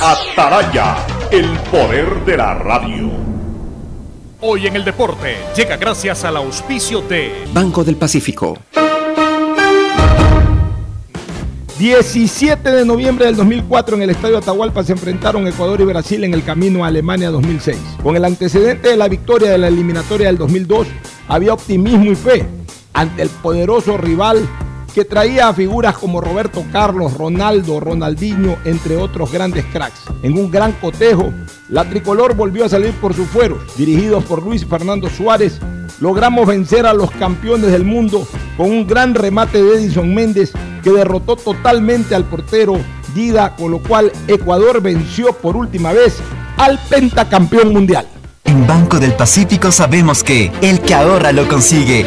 Ataraya, el poder de la radio. Hoy en el deporte llega gracias al auspicio de Banco del Pacífico. 17 de noviembre del 2004 en el Estadio Atahualpa se enfrentaron Ecuador y Brasil en el camino a Alemania 2006. Con el antecedente de la victoria de la eliminatoria del 2002, había optimismo y fe ante el poderoso rival que traía a figuras como Roberto Carlos, Ronaldo, Ronaldinho, entre otros grandes cracks. En un gran cotejo, la tricolor volvió a salir por sus fueros. Dirigidos por Luis Fernando Suárez, logramos vencer a los campeones del mundo con un gran remate de Edison Méndez que derrotó totalmente al portero Dida, con lo cual Ecuador venció por última vez al pentacampeón mundial. En Banco del Pacífico sabemos que el que ahorra lo consigue.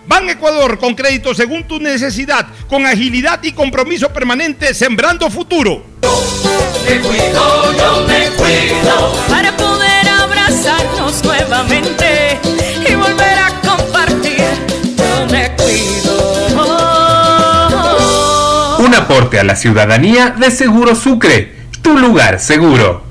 Ban Ecuador con crédito según tu necesidad, con agilidad y compromiso permanente, sembrando futuro. Me cuido, yo me cuido para poder abrazarnos nuevamente y volver a compartir. Yo me cuido. Un aporte a la ciudadanía de Seguro Sucre, tu lugar seguro.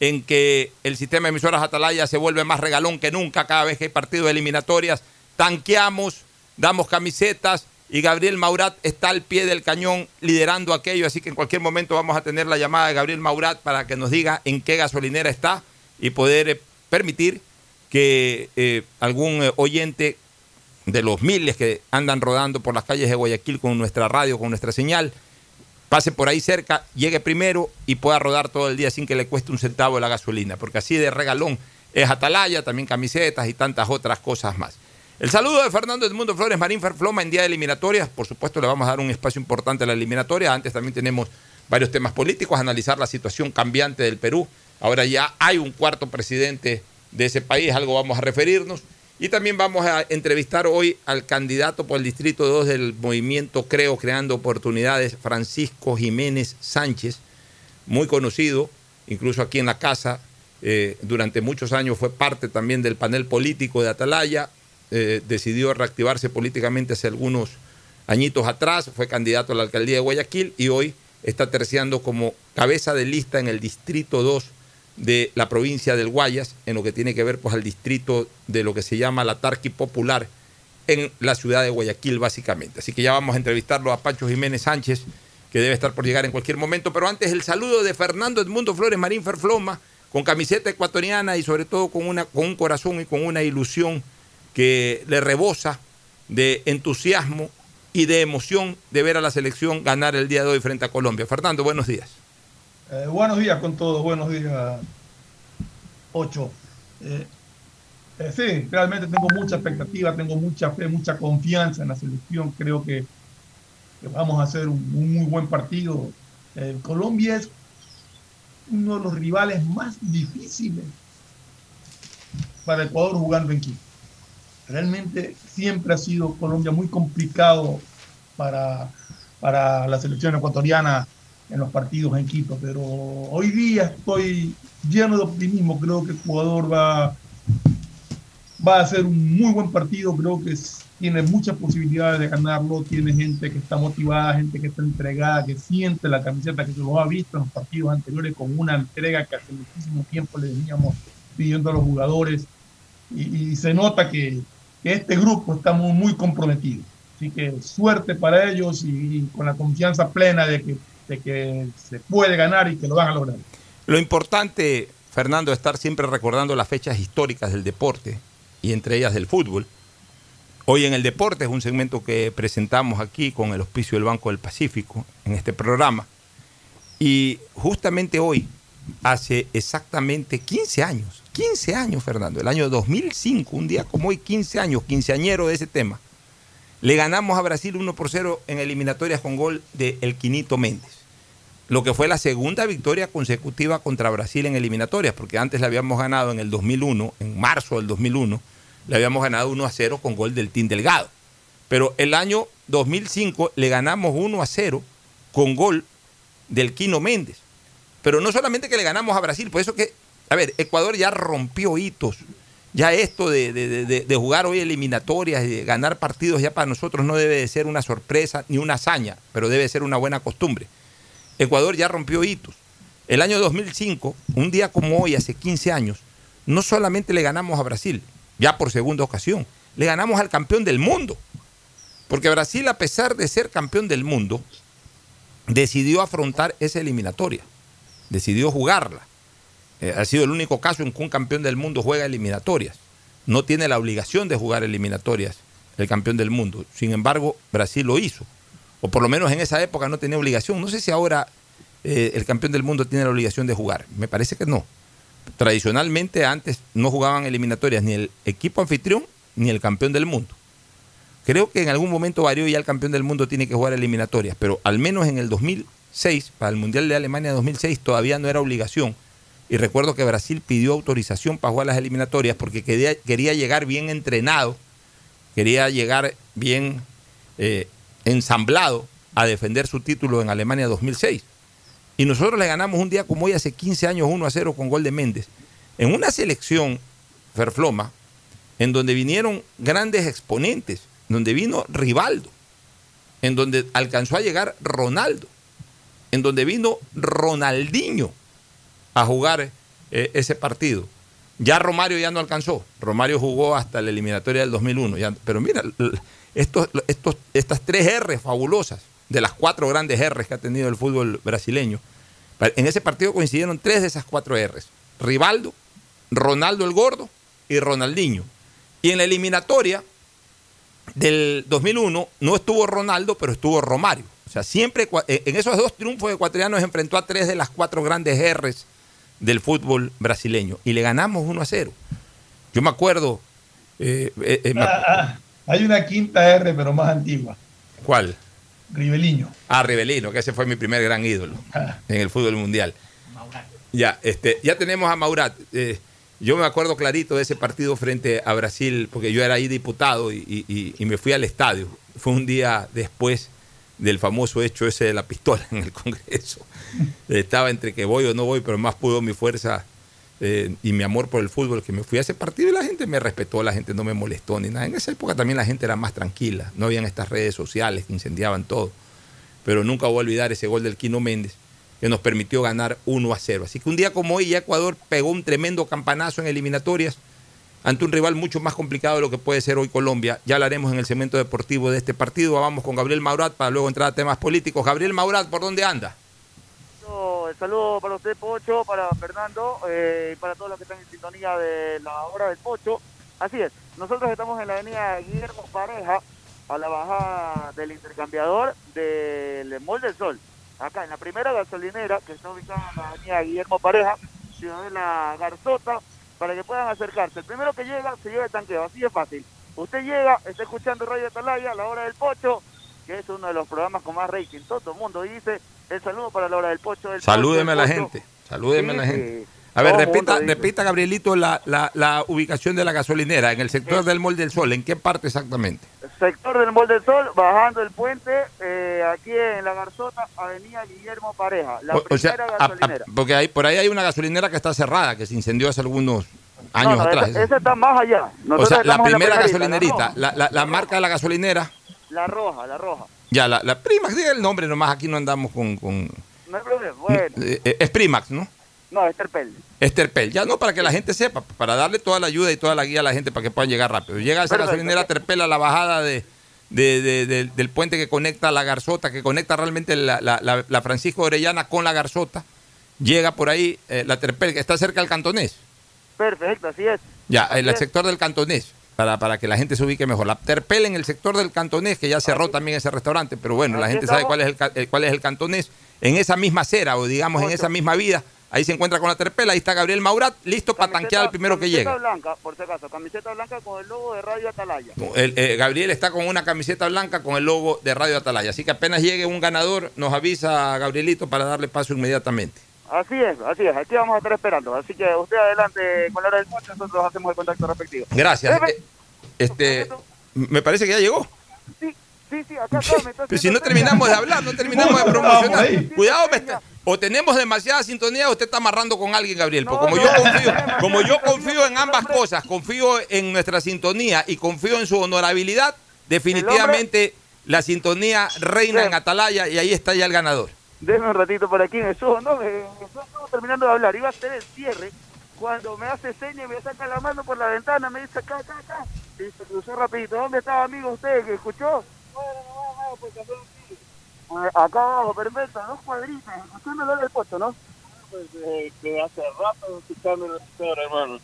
en que el sistema de emisoras Atalaya se vuelve más regalón que nunca cada vez que hay partidos eliminatorias. Tanqueamos, damos camisetas y Gabriel Maurat está al pie del cañón liderando aquello, así que en cualquier momento vamos a tener la llamada de Gabriel Maurat para que nos diga en qué gasolinera está y poder eh, permitir que eh, algún eh, oyente de los miles que andan rodando por las calles de Guayaquil con nuestra radio, con nuestra señal, pase por ahí cerca, llegue primero y pueda rodar todo el día sin que le cueste un centavo la gasolina, porque así de regalón es Atalaya, también camisetas y tantas otras cosas más. El saludo de Fernando Edmundo Flores Marín Ferfloma en día de eliminatorias. Por supuesto, le vamos a dar un espacio importante a la eliminatoria. Antes también tenemos varios temas políticos, analizar la situación cambiante del Perú. Ahora ya hay un cuarto presidente de ese país, algo vamos a referirnos. Y también vamos a entrevistar hoy al candidato por el Distrito 2 del movimiento Creo Creando Oportunidades, Francisco Jiménez Sánchez, muy conocido, incluso aquí en la casa, eh, durante muchos años fue parte también del panel político de Atalaya, eh, decidió reactivarse políticamente hace algunos añitos atrás, fue candidato a la alcaldía de Guayaquil y hoy está terciando como cabeza de lista en el distrito 2 de la provincia del Guayas, en lo que tiene que ver pues al distrito de lo que se llama la Tarqui Popular en la ciudad de Guayaquil básicamente. Así que ya vamos a entrevistarlo a Pancho Jiménez Sánchez, que debe estar por llegar en cualquier momento, pero antes el saludo de Fernando Edmundo Flores Marín Ferfloma, con camiseta ecuatoriana y sobre todo con, una, con un corazón y con una ilusión que le rebosa de entusiasmo y de emoción de ver a la selección ganar el día de hoy frente a Colombia. Fernando, buenos días. Eh, buenos días con todos, buenos días, Ocho. Eh, eh, sí, realmente tengo mucha expectativa, tengo mucha fe, mucha confianza en la selección. Creo que, vamos a hacer un, un muy buen partido. Colombia es uno de los rivales más difíciles para Ecuador jugando en Quito. Realmente siempre ha sido Colombia muy complicado para, para la selección ecuatoriana en los partidos en Quito, pero hoy día estoy lleno de optimismo, creo que Ecuador va, va a ser un muy buen partido, creo que tiene muchas posibilidades de ganarlo, tiene gente que está motivada, gente que está entregada, que siente la camiseta, que se lo ha visto en los partidos anteriores con una entrega que hace muchísimo tiempo le veníamos pidiendo a los jugadores. Y, y se nota que, que, este grupo está muy, muy comprometido. Así que suerte para ellos y, y con la confianza plena de que, de que se puede ganar y que lo van a lograr. Lo importante, Fernando, es estar siempre recordando las fechas históricas del deporte y entre ellas del fútbol. Hoy en el deporte es un segmento que presentamos aquí con el auspicio del Banco del Pacífico en este programa. Y justamente hoy, hace exactamente 15 años, 15 años, Fernando, el año 2005, un día como hoy, 15 años, quinceañero de ese tema, le ganamos a Brasil 1 por 0 en eliminatorias con gol de El Quinito Méndez. Lo que fue la segunda victoria consecutiva contra Brasil en eliminatorias, porque antes le habíamos ganado en el 2001, en marzo del 2001, le habíamos ganado 1 a 0 con gol del Team Delgado. Pero el año 2005 le ganamos 1 a 0 con gol del Quino Méndez. Pero no solamente que le ganamos a Brasil, por eso que, a ver, Ecuador ya rompió hitos. Ya esto de, de, de, de jugar hoy eliminatorias, de ganar partidos, ya para nosotros no debe de ser una sorpresa ni una hazaña, pero debe ser una buena costumbre. Ecuador ya rompió hitos. El año 2005, un día como hoy, hace 15 años, no solamente le ganamos a Brasil, ya por segunda ocasión, le ganamos al campeón del mundo. Porque Brasil, a pesar de ser campeón del mundo, decidió afrontar esa eliminatoria, decidió jugarla. Eh, ha sido el único caso en que un campeón del mundo juega eliminatorias. No tiene la obligación de jugar eliminatorias el campeón del mundo. Sin embargo, Brasil lo hizo. O por lo menos en esa época no tenía obligación. No sé si ahora eh, el campeón del mundo tiene la obligación de jugar. Me parece que no. Tradicionalmente antes no jugaban eliminatorias ni el equipo anfitrión ni el campeón del mundo. Creo que en algún momento varió y ya el campeón del mundo tiene que jugar eliminatorias, pero al menos en el 2006, para el Mundial de Alemania 2006, todavía no era obligación. Y recuerdo que Brasil pidió autorización para jugar las eliminatorias porque quería, llegar bien entrenado, quería llegar bien eh, ensamblado a defender su título en Alemania 2006. Y nosotros le ganamos un día como hoy, hace 15 años, 1 a 0 con gol de Méndez. En una selección, Ferfloma, en donde vinieron grandes exponentes, donde vino Rivaldo, en donde alcanzó a llegar Ronaldo, en donde vino Ronaldinho a jugar eh, ese partido. Ya Romario ya no alcanzó. Romario jugó hasta la eliminatoria del 2001. Ya, pero mira, estos, estos, estas tres R fabulosas, de las cuatro grandes R's que ha tenido el fútbol brasileño, en ese partido coincidieron tres de esas cuatro R's. Rivaldo, Ronaldo el Gordo y Ronaldinho. Y en la eliminatoria del 2001 no estuvo Ronaldo, pero estuvo Romario. O sea, siempre en esos dos triunfos ecuatorianos enfrentó a tres de las cuatro grandes R's del fútbol brasileño y le ganamos 1 a 0. Yo me acuerdo. Eh, eh, me... Ah, ah, hay una quinta R, pero más antigua. ¿Cuál? Ribeliño. Ah, Ribelino, que ese fue mi primer gran ídolo Ah. en el fútbol mundial. Ya, este, ya tenemos a Maurat. Eh, yo me acuerdo clarito de ese partido frente a Brasil, porque yo era ahí diputado y, y- y me fui al estadio. Fue un día después del famoso hecho ese de la pistola en el Congreso. Estaba entre que voy o no voy, pero más pudo mi fuerza eh, y mi amor por el fútbol, que me fui a ese partido y la gente me respetó, la gente no me molestó ni nada. En esa época también la gente era más tranquila, no habían estas redes sociales que incendiaban todo. Pero nunca voy a olvidar ese gol del Quino Méndez que nos permitió ganar 1 a 0. Así que un día como hoy ya Ecuador pegó un tremendo campanazo en eliminatorias ante un rival mucho más complicado de lo que puede ser hoy Colombia. Ya hablaremos en el segmento deportivo de este partido. Vamos con Gabriel Maurat para luego entrar a temas políticos. Gabriel Maurat, ¿por dónde anda? El saludo para usted, Pocho, para Fernando eh, y para todos los que están en sintonía de la hora del Pocho. Así es, nosotros estamos en la avenida Guillermo Pareja, a la bajada del intercambiador del Mall del Sol. Acá en la primera gasolinera, que está ubicada en la avenida Guillermo Pareja, Ciudad de la Garzota, para que puedan acercarse. El primero que llega se lleva el tanqueo, así de fácil. Usted llega, está escuchando Radio Atalaya, la hora del Pocho, que es uno de los programas con más rating. Todo el mundo dice el saludo para la hora del Pocho. Del Salúdeme Pocho, a la Pocho. gente. Salúdeme a la gente. A ver, repita, repita Gabrielito, la, la- la ubicación de la gasolinera en el sector del Mall del Sol. ¿En qué parte exactamente? Sector del Mall del Sol, bajando el puente, eh, aquí en la Garzota, Avenida Guillermo Pareja, la O- o sea, primera a- a- gasolinera. porque hay, por ahí hay una gasolinera que está cerrada, que se incendió hace algunos años no, no, atrás. Esa, esa está más allá. o sea, la primera gasolinerita, la- la marca de la gasolinera, la roja, la roja. ya, la, la Primax, diga el nombre nomás, aquí no andamos con... con- No hay problema. Bueno, eh, eh, es Primax, ¿no? no, es Terpel. Es Terpel, ya no para que la gente sepa, para darle toda la ayuda y toda la guía a la gente para que puedan llegar rápido. Llega esa Perfecto. gasolinera Terpel a la bajada de, de- de- de- del puente que conecta la Garzota, que conecta realmente la, la- la- la Francisco Orellana con la Garzota. Llega por ahí eh, la Terpel, que está cerca del Cantonés. Perfecto, así es. Ya, Así el es. sector del Cantonés, para, para que la gente se ubique mejor. La Terpel en el sector del Cantonés, que ya cerró también ese restaurante, pero bueno, la gente sabe cuál es, el, eh, cuál es el Cantonés. En esa misma acera, o digamos en esa misma vida, ahí se encuentra con la Terpel, ahí está Gabriel Maurat, listo para Camiseta- tanquear al primero que camiseta llega. blanca, por si acaso, camiseta blanca con el logo de Radio Atalaya. El, eh, Gabriel está con una camiseta blanca con el logo de Radio Atalaya. Así que apenas llegue un ganador, nos avisa Gabrielito para darle paso inmediatamente. Así es, así es. Aquí vamos a estar esperando. Así que usted adelante con la hora del Pocho, nosotros hacemos el contacto respectivo. Gracias. Eh, Este, me parece que ya llegó. Sí, sí, sí, acá está, Pero si no terminamos de hablar, no terminamos de promocionar. Cuidado, me está- o tenemos demasiada sintonía o usted está amarrando con alguien, Gabriel. No, Porque como no, yo confío, no, como yo confío en ambas cosas, confío en nuestra sintonía y confío en su honorabilidad, definitivamente la sintonía reina en Atalaya y ahí está ya el ganador. Déjame un ratito por aquí el show, ¿no? Me, me estaba terminando de hablar. Iba a hacer el cierre cuando me hace seña y me saca la mano por la ventana. Me dice acá, acá, acá. Y se cruzó rapidito. ¿Dónde estaba, amigo, usted que escuchó? No, no, pues. Eh, Acá abajo, perfecto. Dos cuadritas. Usted me lo del puesto, ¿no? Pues eh, que hace rato escuchando el hermano.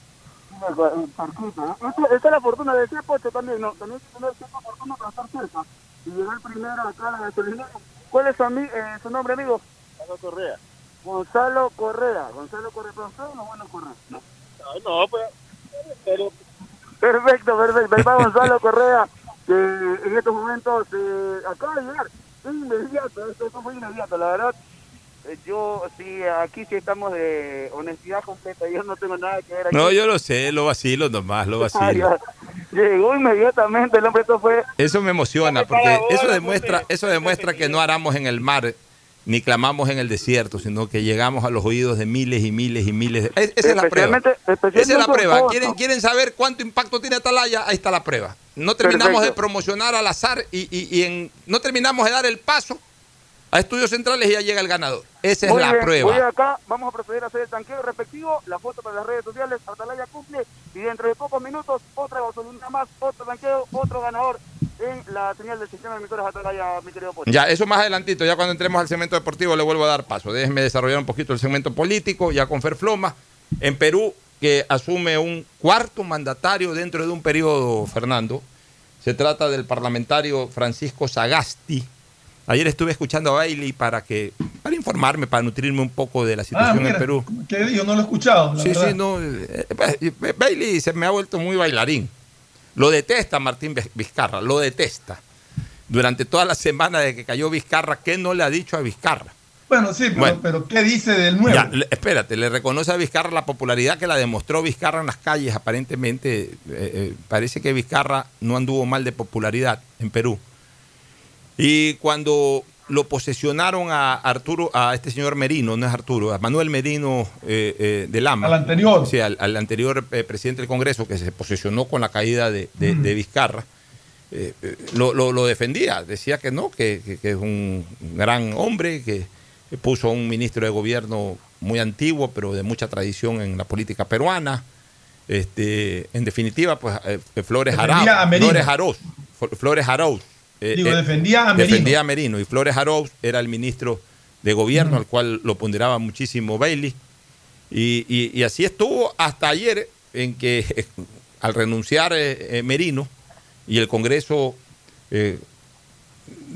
Esta, es la fortuna de ese pocho también, ¿no? También hay que tener cierta fortuna para estar cerca. Y llegar primero acá a la gasolinera. ¿Cuál es su, eh, su nombre, amigo? Gonzalo Correa. Gonzalo Correa. Gonzalo Correa. ¿Pero usted o bueno Correa? No, no pues. Pero... Perfecto, perfecto. Ahí va Gonzalo Correa, que en estos momentos eh, acaba de llegar. Inmediato, esto fue inmediato, la verdad. Eh, Yo, sí, aquí sí estamos de honestidad completa. Yo no tengo nada que ver aquí. No, yo lo sé, lo vacilo nomás, lo vacilo. Llegó inmediatamente, el hombre, esto fue Eso me emociona porque eso demuestra, eso demuestra que no aramos en el mar ni clamamos en el desierto, sino que llegamos a los oídos de miles y miles y miles. De... Es- Esa es la prueba. Esa es la prueba. ¿Quieren, quieren saber cuánto impacto tiene Atalaya? Ahí está la prueba. No terminamos Perfecto. de promocionar al azar y, y- y en, no terminamos de dar el paso a estudios centrales y ya llega el ganador. Esa es Muy la bien, prueba. Voy acá, vamos a proceder a hacer el tanqueo respectivo, la foto para las redes sociales, Atalaya cumple y dentro de pocos minutos otra gasolina más, otro tanqueo, otro ganador en la señal del sistema de emisores Atalaya, mi querido Pocho. Ya, eso más adelantito, ya cuando entremos al segmento deportivo le vuelvo a dar paso. Déjenme desarrollar un poquito el segmento político, ya con Ferfloma. En Perú, que asume un cuarto mandatario dentro de un periodo, Fernando. Se trata del parlamentario Francisco Sagasti. Ayer estuve escuchando a Bailey para que para informarme, para nutrirme un poco de la Ah, situación en Perú. ¿qué dijo? No lo he escuchado. la Sí, verdad. sí, no. eh, eh, Bailey se me ha vuelto muy bailarín. Lo detesta Martín Viz- Vizcarra, lo detesta. Durante toda la semana de que cayó Vizcarra, ¿qué no le ha dicho a Vizcarra? Bueno, sí, pero, Bueno. pero ¿qué dice del nuevo? Ya, espérate, le reconoce a Vizcarra la popularidad que la demostró Vizcarra en las calles. Aparentemente, eh, eh, parece que Vizcarra no anduvo mal de popularidad en Perú. Y cuando lo posesionaron a Arturo, a este señor Merino, no es Arturo, a Manuel Merino eh, eh, de Lama. Al anterior. Sí, al, al anterior eh, presidente del Congreso que se posesionó con la caída de, de- de Vizcarra. eh, eh, lo, lo- lo defendía, decía que no, que, que- que es un gran hombre, que puso a un ministro de gobierno muy antiguo, pero de mucha tradición en la política peruana. Este, en definitiva, pues Flores Arauz. Flores Arauz, Fl- Flores Arauz. Eh, Digo, eh, defendía a Merino. defendía a Merino. Y Flores Arauz era el ministro de gobierno, al cual lo ponderaba muchísimo Bailey. Y, y- y así estuvo hasta ayer, en que al renunciar eh, eh, Merino y el Congreso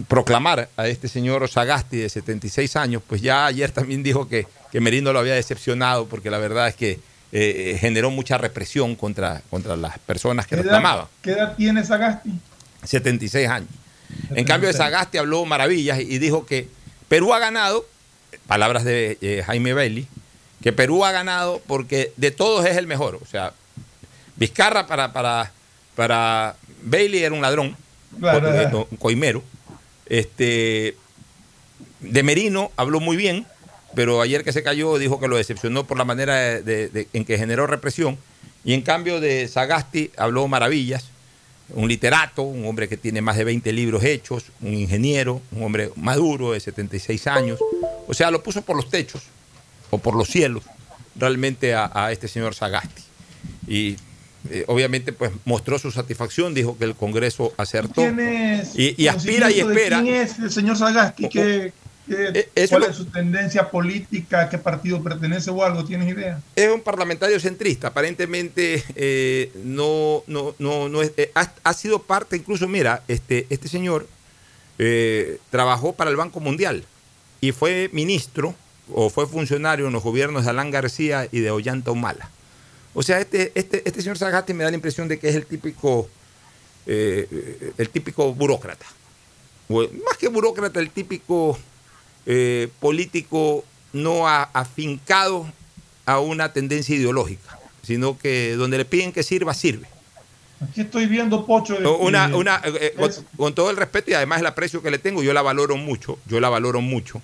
proclamar a este señor Sagasti de 76 años, pues ya ayer también dijo que, que Merino lo había decepcionado porque la verdad es que eh, generó mucha represión contra, contra las personas que ¿Qué reclamaban. edad, ¿Qué edad tiene Sagasti? 76 años. En cambio, de Sagasti habló maravillas y dijo que Perú ha ganado, palabras de eh, Jaime Bailey, que Perú ha ganado porque de todos es el mejor. O sea, Vizcarra para, para, para Bailey era un ladrón, Claro, co- claro. un coimero. Este, de Merino habló muy bien, pero ayer que se cayó dijo que lo decepcionó por la manera de- de- de- en que generó represión. Y en cambio de Sagasti habló maravillas un literato, un hombre que tiene más de 20 libros hechos, un ingeniero, un hombre maduro de 76 años. O sea, lo puso por los techos o por los cielos realmente a, a este señor Sagasti. Y eh, obviamente pues mostró su satisfacción, dijo que el Congreso acertó. ¿Tienes Y, y aspira y espera. ¿Quién es el señor Sagasti? ¿Qué, qué- Eh, ¿Cuál lo- es su tendencia política? ¿A qué partido pertenece o algo? ¿Tienes idea? Es un parlamentario centrista, aparentemente eh, no, no, no, no es- eh, ha, ha sido parte, incluso, mira, este, este señor eh, trabajó para el Banco Mundial y fue ministro o fue funcionario en los gobiernos de Alán García y de Ollanta Humala. O sea, este, este, este señor Sagasti me da la impresión de que es el típico, el típico burócrata. O, más que burócrata, el típico eh, político no a- afincado a una tendencia ideológica, sino que donde le piden que sirva, sirve. Aquí estoy viendo Pocho. este, Una, una, eh, con todo el respeto y además el aprecio que le tengo, yo la valoro mucho, yo la valoro mucho,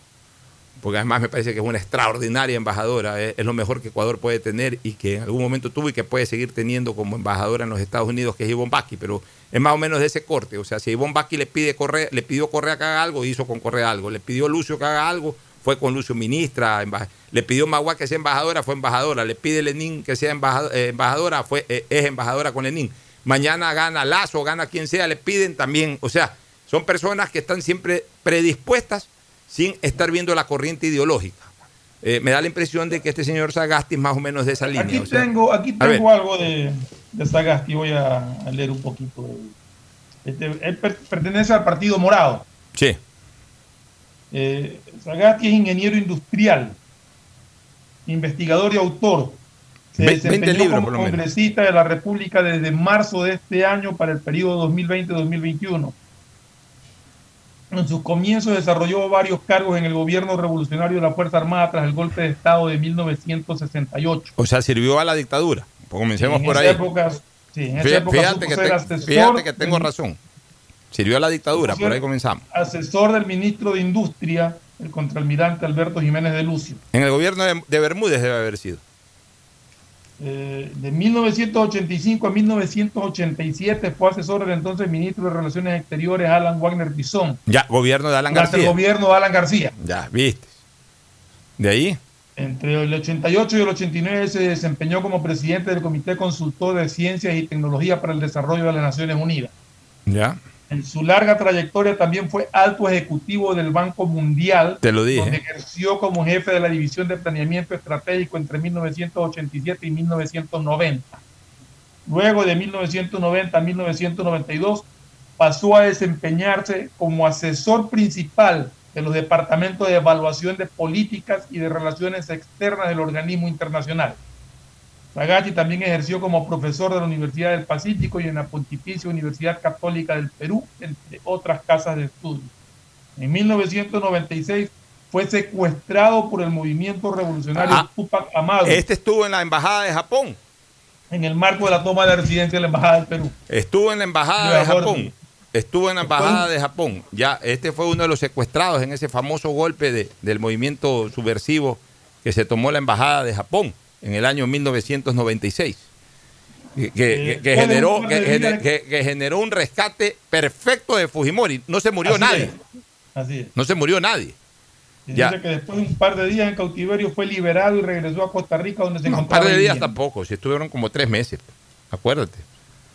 porque además me parece que es una extraordinaria embajadora, eh, es, lo mejor que Ecuador puede tener y que en algún momento tuvo y que puede seguir teniendo como embajadora en los Estados Unidos, que es Ivonne Baki, pero es más o menos de ese corte, o sea, si Ivonne Baki le, pide Correa, le pidió Correa que haga algo, hizo con Correa algo, le pidió Lucio que haga algo, fue con Lucio ministra, le pidió Magua que sea embajadora, fue embajadora, le pide Lenín que sea eh, embajadora, fue, eh, es embajadora con Lenín. Mañana gana Lazo, gana quien sea, le piden también, o sea, son personas que están siempre predispuestas sin estar viendo la corriente ideológica. Eh, me da la impresión de que este señor Sagasti es más o menos de esa línea. Aquí o sea, tengo, aquí tengo algo de, de Sagasti. Voy a, a leer un poquito. Este, él per- pertenece al Partido Morado. Sí. Eh, Sagasti es ingeniero industrial, investigador y autor. Se Ve- 20 desempeñó libros, como por lo menos. congresista de la República desde marzo de este año para el periodo 2020-2021. En sus comienzos desarrolló varios cargos en el gobierno revolucionario de la Fuerza Armada tras el golpe de Estado de 1968. O sea, sirvió a la dictadura. Comencemos en por ahí. época, sí, en esa Fíjate, época fíjate que, ser te- asesor fíjate que tengo razón. Sirvió a la dictadura, por ahí comenzamos. asesor del ministro de Industria, el contraalmirante Alberto Jiménez de Lucio. En el gobierno de, de Bermúdez debe haber sido. Eh, de 1985 a 1987 fue asesor del entonces ministro de Relaciones Exteriores Alan Wagner Bison. Ya, gobierno de Alan el García. gobierno de Alan García. Ya, viste. De ahí. Entre el 88 y el 89 se desempeñó como presidente del Comité Consultor de Ciencias y Tecnología para el Desarrollo de las Naciones Unidas. Ya. En su larga trayectoria también fue alto ejecutivo del Banco Mundial, Te lo dije. donde ejerció como jefe de la División de Planeamiento Estratégico entre 1987 y 1990. Luego de 1990 a 1992 pasó a desempeñarse como asesor principal de los departamentos de evaluación de políticas y de relaciones externas del organismo internacional. Sagasti también ejerció como profesor de la Universidad del Pacífico y en la Pontificia Universidad Católica del Perú, entre otras casas de estudio. En 1996 fue secuestrado por el movimiento revolucionario Ah, Tupac Amado Este estuvo en la embajada de Japón. en el marco de la toma de la residencia de la Embajada del Perú. Estuvo en la embajada De de. Japón. estuvo en la embajada de Japón. Ya, este fue uno de los secuestrados en ese famoso golpe de- del movimiento subversivo que se tomó la embajada de Japón en el año 1996. Que, que- que- generó, que, generó un rescate perfecto de Fujimori. No se murió Así nadie. es, Así es. No se murió nadie. Y Ya. Dice que después de un par de días en cautiverio fue liberado y regresó a Costa Rica donde se No, un par de días tampoco, si estuvieron como tres meses. Acuérdate.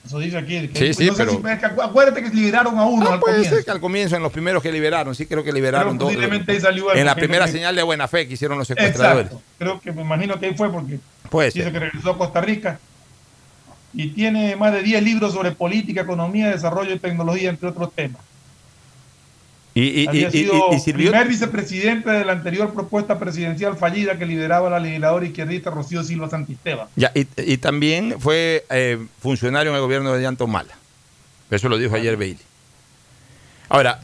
Eso dice aquí. que- Sí, sí, no pero- si- es que acu- acuérdate que liberaron a uno Ah, al puede comienzo. ser que al comienzo, en los primeros que liberaron, sí creo que liberaron dos. salió En la primera que- señal de buena fe que hicieron los secuestradores. Exacto. Creo que me imagino que ahí fue porque Puede dice ser. que regresó a Costa Rica y tiene más de 10 libros sobre política, economía, desarrollo y tecnología, entre otros temas. Y, y- Había y- sido y sirvió. primer vicepresidente de la anterior propuesta presidencial fallida que lideraba la legisladora izquierdista Rocío Silva Santisteban. Ya, y, también fue eh, funcionario en el gobierno de Llanto Mala. Eso lo dijo ayer Bailey. Ahora,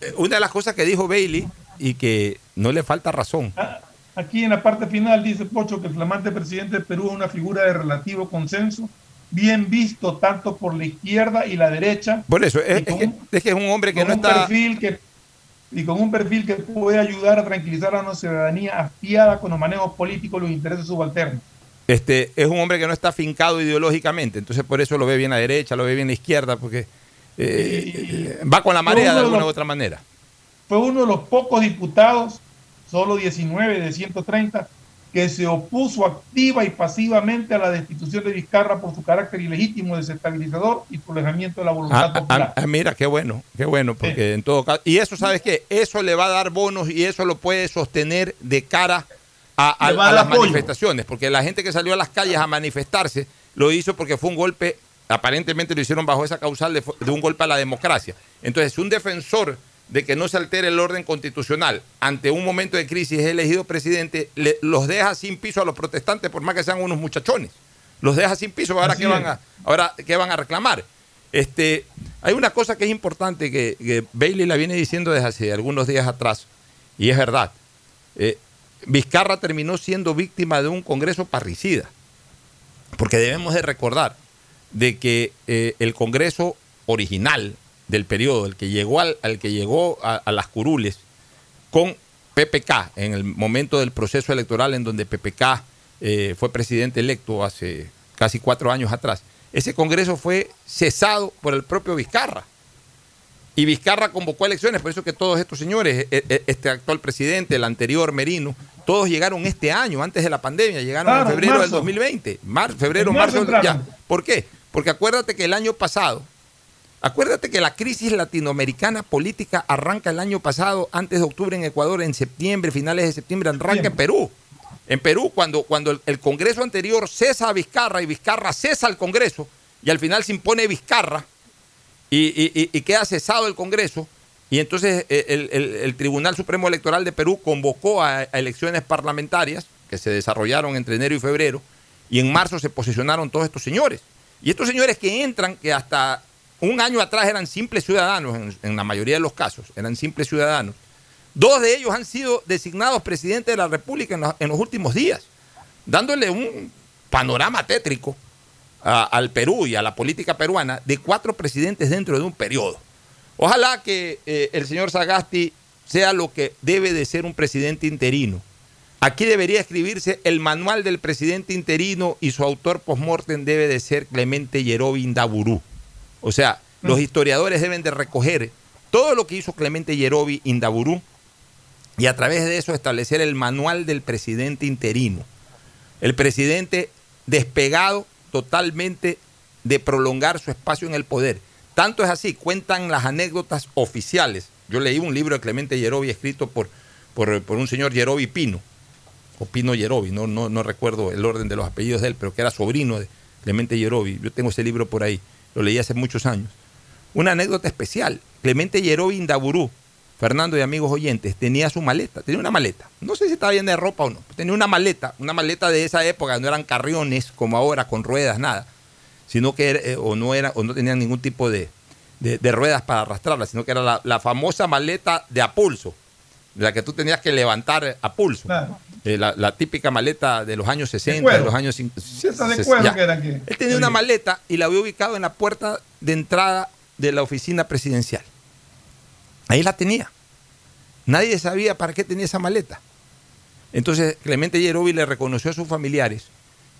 eh, una de las cosas que dijo Bailey y que no le falta razón. Ah, Aquí en la parte final dice Pocho que el flamante presidente de Perú es una figura de relativo consenso, bien visto tanto por la izquierda y la derecha. Por eso, es, y con es que, es que es un hombre que no un está. perfil que y con un perfil que puede ayudar a tranquilizar a una ciudadanía hastiada con los manejos políticos y los intereses subalternos. Este, es un hombre que no está fincado ideológicamente, entonces por eso lo ve bien a derecha, lo ve bien a izquierda, porque eh, va con la marea de alguna u otra manera. Fue uno de los pocos diputados, solo 19 de 130, que se opuso activa y pasivamente a la destitución de Vizcarra por su carácter ilegítimo, desestabilizador y por alejamiento de la voluntad Ah, ah, popular. ah, mira, qué bueno, qué bueno, porque en todo caso, y eso, ¿sabes qué? Eso le va a dar bonos y eso lo puede sostener de cara a, las apoyo. manifestaciones, porque la gente que salió a las calles a manifestarse lo hizo porque fue un golpe, aparentemente lo hicieron bajo esa causal de, de un golpe a la democracia. Entonces, un defensor de que no se altere el orden constitucional ante un momento de crisis es elegido presidente, le- los deja sin piso a los protestantes, por más que sean unos muchachones. Los deja sin piso. Ahora, Así ¿qué van, a, ahora ¿qué van a reclamar? Este, hay una cosa que es importante que, que Bailey la viene diciendo desde hace algunos días atrás, y es verdad. Eh, Vizcarra terminó siendo víctima de un Congreso parricida, porque debemos de recordar de que eh, el Congreso original del periodo, el que llegó al, al que llegó a, a las curules con PPK en el momento del proceso electoral en donde PPK eh, fue presidente electo hace casi cuatro años atrás. Ese Congreso fue cesado por el propio Vizcarra. Y Vizcarra convocó elecciones, por eso que todos estos señores, e- e- este actual presidente, el anterior Merino, todos llegaron este año, antes de la pandemia, llegaron Claro, en febrero del marzo. 2020. Mar, febrero, En marzo marzo, ya. ¿Por qué? Porque acuérdate que el año pasado, acuérdate que la crisis latinoamericana política arranca el año pasado, antes de octubre en Ecuador, en septiembre, finales de septiembre, arranca en Perú. En Perú, cuando, cuando el, el Congreso anterior cesa a Vizcarra y Vizcarra cesa al Congreso, y al final se impone Vizcarra, y, y- y- y queda cesado el Congreso, y entonces eh, el, el- el Tribunal Supremo Electoral de Perú convocó a, a elecciones parlamentarias que se desarrollaron entre enero y febrero, y en marzo se posicionaron todos estos señores. Y estos señores que entran, que hasta un año atrás eran simples ciudadanos, en, la mayoría de los casos, eran simples ciudadanos, dos de ellos han sido designados presidente de la República en, los- últimos días, dándole un panorama tétrico al Perú y a la política peruana de cuatro presidentes dentro de un periodo. Ojalá que eh, el señor Sagasti sea lo que debe de ser un presidente interino. Aquí debería escribirse el manual del presidente interino y su autor postmortem debe de ser Clemente Yerobi Indaburú. O sea, los historiadores deben de recoger todo lo que hizo Clemente Yerobi Indaburú y a través de eso establecer el manual del presidente interino. El presidente despegado totalmente de prolongar su espacio en el poder. Tanto es así, cuentan las anécdotas oficiales. Yo leí un libro de Clemente Yerobi escrito por, por, por un señor Yerobi Pino, o Pino Yerobi, no, no, no recuerdo el orden de los apellidos de él, pero que era sobrino de Clemente Yerobi. Yo tengo ese libro por ahí, lo leí hace muchos años. Una anécdota especial. Clemente Yerobi Indaburú, Fernando y amigos oyentes, tenía su maleta, tenía una maleta. No sé si estaba llena de ropa o no. Tenía una maleta, una maleta de esa época, no eran carriones como ahora con ruedas, nada. Sino que eh, o no era, o no tenían ningún tipo de, de- de ruedas para arrastrarla, sino que era la, la famosa maleta de a pulso, la que tú tenías que levantar a pulso. Claro. Eh, la, la típica maleta de los años 60, de, los años 50. Esas de cuero que eran que- Él tenía una maleta y la había ubicado en la puerta de entrada de la oficina presidencial. Ahí la tenía. Nadie sabía para qué tenía esa maleta. Entonces Clemente Yerovi le reconoció a sus familiares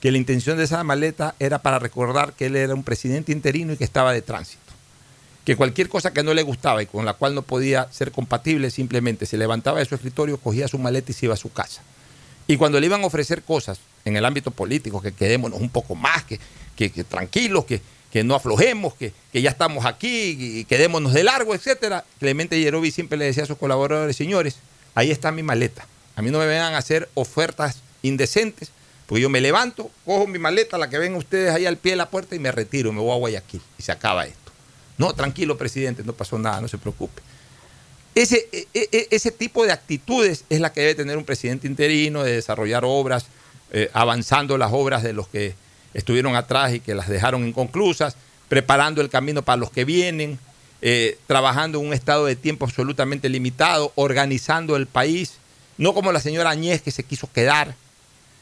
que la intención de esa maleta era para recordar que él era un presidente interino y que estaba de tránsito. Que cualquier cosa que no le gustaba y con la cual no podía ser compatible, simplemente se levantaba de su escritorio, cogía su maleta y se iba a su casa. Y cuando le iban a ofrecer cosas en el ámbito político, que quedémonos un poco más, que, que, tranquilos, que, que no aflojemos, que, que, ya estamos aquí y quedémonos de largo, etcétera. Clemente Yerovi siempre le decía a sus colaboradores, señores, ahí está mi maleta. A mí no me vengan a hacer ofertas indecentes, porque yo me levanto, cojo mi maleta, la que ven ustedes ahí al pie de la puerta y me retiro, me voy a Guayaquil y se acaba esto. No, tranquilo, presidente, no pasó nada, no se preocupe. Ese, e, e, ese tipo de actitudes es la que debe tener un presidente interino, de desarrollar obras, eh, avanzando las obras de los que estuvieron atrás y que las dejaron inconclusas, preparando el camino para los que vienen, eh, trabajando en un estado de tiempo absolutamente limitado, organizando el país, no como la señora Añez que se quiso quedar.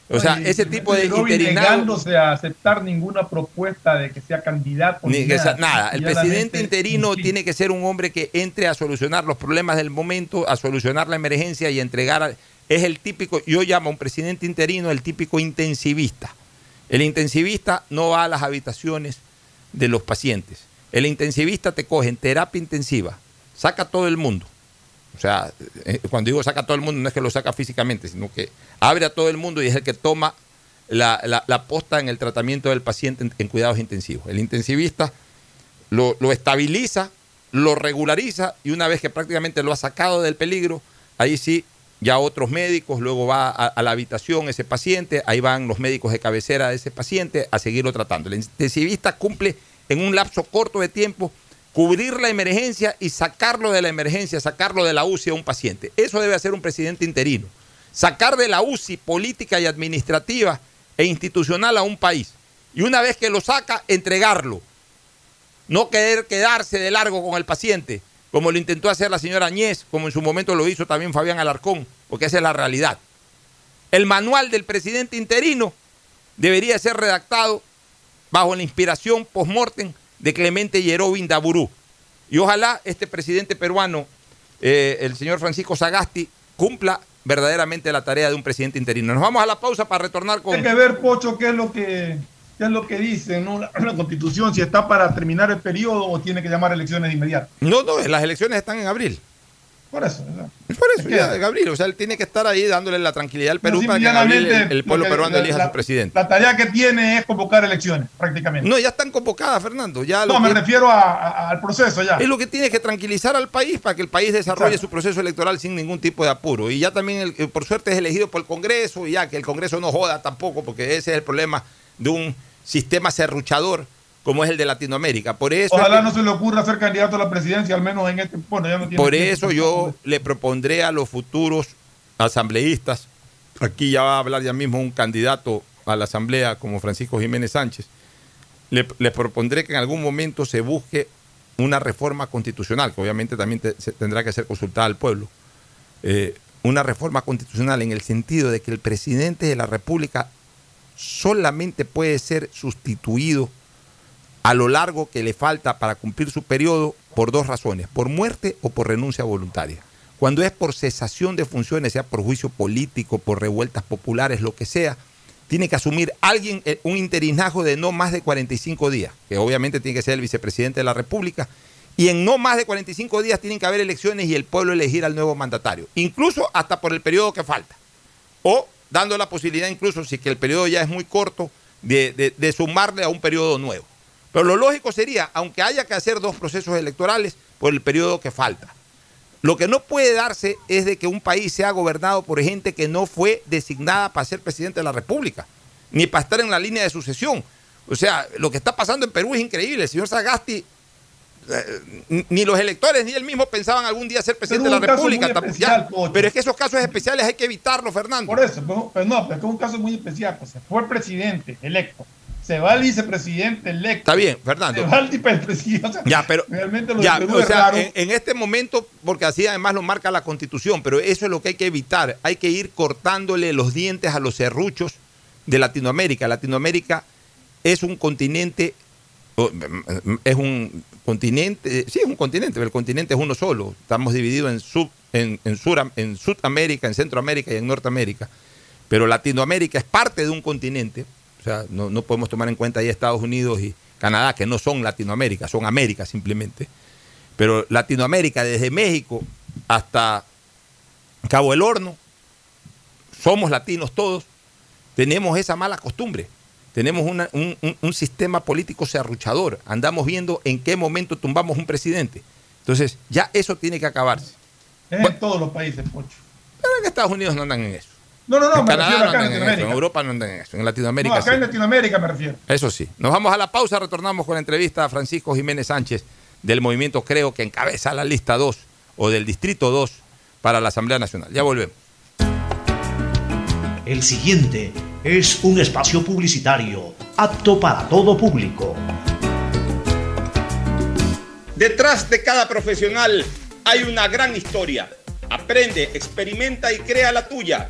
O sea, ese tipo de interinado... negándose a aceptar ninguna propuesta de que sea candidato. Ni nada. nada. El presidente interino tiene que ser un hombre que entre a solucionar los problemas del momento, a solucionar la emergencia y entregar... Es el típico, yo llamo a un presidente interino el típico intensivista. El intensivista no va a las habitaciones de los pacientes. El intensivista te coge en terapia intensiva, saca a todo el mundo. O sea, eh, cuando digo saca a todo el mundo, no es que lo saca físicamente, sino que abre a todo el mundo y es el que toma la, la, posta en el tratamiento del paciente en, cuidados intensivos. El intensivista lo, lo, estabiliza, lo regulariza y una vez que prácticamente lo ha sacado del peligro, ahí sí ya otros médicos, luego va a, la habitación ese paciente, ahí van los médicos de cabecera de ese paciente a seguirlo tratando. El intensivista cumple en un lapso corto de tiempo cubrir la emergencia y sacarlo de la emergencia, sacarlo de la UCI a un paciente. Eso debe hacer un presidente interino. Sacar de la UCI política y administrativa e institucional a un país. Y una vez que lo saca, entregarlo. No querer quedarse de largo con el paciente, como lo intentó hacer la señora Añez, como en su momento lo hizo también Fabián Alarcón, porque esa es la realidad. El manual del presidente interino debería ser redactado bajo la inspiración post-mortem de Clemente Yerovin Daburú. Y ojalá este presidente peruano, eh, el señor Francisco Sagasti, cumpla verdaderamente la tarea de un presidente interino. Nos vamos a la pausa para retornar con... Hay que ver, Pocho, qué es lo que, qué es lo que dice ¿no? la, la, constitución, si está para terminar el periodo o tiene que llamar elecciones de inmediato. No, no, las elecciones están en abril. Por eso. ¿verdad? Por eso, ya, Gabriel. O sea, él tiene que estar ahí dándole la tranquilidad al Perú no, para que Gabriel, el, el, pueblo peruano elija a su presidente. La tarea que tiene es convocar elecciones, prácticamente. No, ya están convocadas, Fernando. Ya no, me que, refiero a, a, al proceso ya. Es lo que tiene que tranquilizar al país para que el país desarrolle Exacto. su proceso electoral sin ningún tipo de apuro. Y ya también, el, por suerte, es elegido por el Congreso y ya que el Congreso no joda tampoco, porque ese es el problema de un sistema serruchador como es el de Latinoamérica. Por eso Ojalá no se le ocurra ser candidato a la presidencia, al menos en este. Bueno, ya no tiene por eso yo le propondré a los futuros asambleístas, aquí ya va a hablar ya mismo un candidato a la asamblea como Francisco Jiménez Sánchez, le, le propondré que en algún momento se busque una reforma constitucional, que obviamente también te, se tendrá que ser consultada al pueblo. Eh, una reforma constitucional en el sentido de que el presidente de la República solamente puede ser sustituido a lo largo que le falta para cumplir su periodo por dos razones, por muerte o por renuncia voluntaria. Cuando es por cesación de funciones, sea por juicio político, por revueltas populares, lo que sea, tiene que asumir alguien eh, un interinajo de no más de 45 días, que obviamente tiene que ser el vicepresidente de la República, y en no más de 45 días tienen que haber elecciones y el pueblo elegir al nuevo mandatario, incluso hasta por el periodo que falta. O dando la posibilidad incluso, si que el periodo ya es muy corto, de, de, de sumarle a un periodo nuevo. Pero lo lógico sería, aunque haya que hacer dos procesos electorales por el periodo que falta. Lo que no puede darse es de que un país sea gobernado por gente que no fue designada para ser presidente de la República, ni para estar en la línea de sucesión. O sea, lo que está pasando en Perú es increíble. El señor Sagasti, eh, ni los electores ni él mismo pensaban algún día ser presidente de la República. Especial, ya, pero es que esos casos especiales hay que evitarlos, Fernando. Por eso, pero, no, pero es que es un caso muy especial. Pues, fue presidente electo se va el vicepresidente electo. Está bien, Fernando. Se va el vicepresidente. O sea, ya, pero, realmente lo ya, de o es sea, raro. en, en, este momento, porque así además lo marca la Constitución, pero eso es lo que hay que evitar. Hay que ir cortándole los dientes a los serruchos de Latinoamérica. Latinoamérica es un continente es un continente, sí, es un continente, pero el continente es uno solo. Estamos divididos en, sub, en, en, Sur, en Sudamérica, en Centroamérica y en Norteamérica. Pero Latinoamérica es parte de un continente. Sea, no, no podemos tomar en cuenta ahí Estados Unidos y Canadá, que no son Latinoamérica, son América simplemente. Pero Latinoamérica, desde México hasta Cabo el Horno, somos latinos todos, tenemos esa mala costumbre. Tenemos una- un, un- un sistema político serruchador. Andamos viendo en qué momento tumbamos un presidente. Entonces, ya eso tiene que acabarse. Es en todos los países, Pocho. Pero en Estados Unidos no andan en eso. No, no, no, en me Canadá refiero no acá en andan en eso. En Latinoamérica. Europa no andan en eso. En No, Latinoamérica acá sí. en Latinoamérica me refiero. Eso sí. Nos vamos a la pausa, retornamos con la entrevista a Francisco Jiménez Sánchez del movimiento Creo que encabeza la lista 2 o del distrito 2 para la Asamblea Nacional. Ya volvemos. El siguiente es un espacio publicitario apto para todo público. Detrás de cada profesional hay una gran historia. Aprende, experimenta y crea la tuya.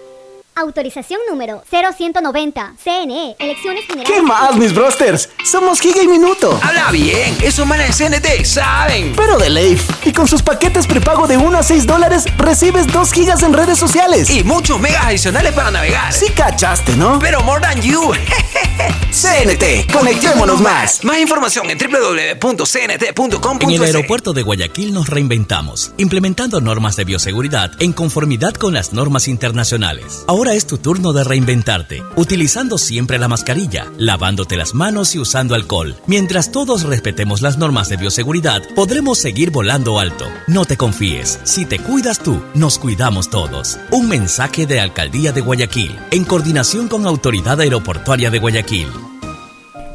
Autorización número 0190. CNE. Elecciones generales. ¿Qué más, mis brosters? Somos Giga y Minuto. Habla bien, esos manes de CNT saben. Pero de Leif. Y con sus paquetes prepago de 1 a 6 dólares, recibes 2 gigas en redes sociales. Y muchos megas adicionales para navegar. Sí cachaste, ¿no? Pero more than you. CNT, conectémonos más. Más información en www.cnt.com.es. En el aeropuerto de Guayaquil nos reinventamos, implementando normas de bioseguridad en conformidad con las normas internacionales. Ahora es tu turno de reinventarte, utilizando siempre la mascarilla, lavándote las manos y usando alcohol. Mientras todos respetemos las normas de bioseguridad, podremos seguir volando alto. No te confíes, si te cuidas tú, nos cuidamos todos. Un mensaje de Alcaldía de Guayaquil, en coordinación con Autoridad Aeroportuaria de Guayaquil.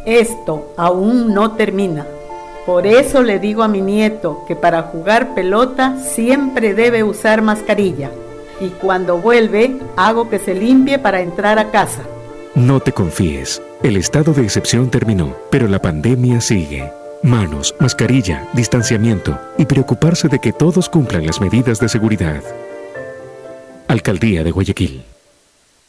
Esto aún no termina. Por eso le digo a mi nieto que para jugar pelota siempre debe usar mascarilla. Y cuando vuelve, hago que se limpie para entrar a casa. No te confíes. El estado de excepción terminó, pero la pandemia sigue. Manos, mascarilla, distanciamiento y preocuparse de que todos cumplan las medidas de seguridad. Alcaldía de Guayaquil.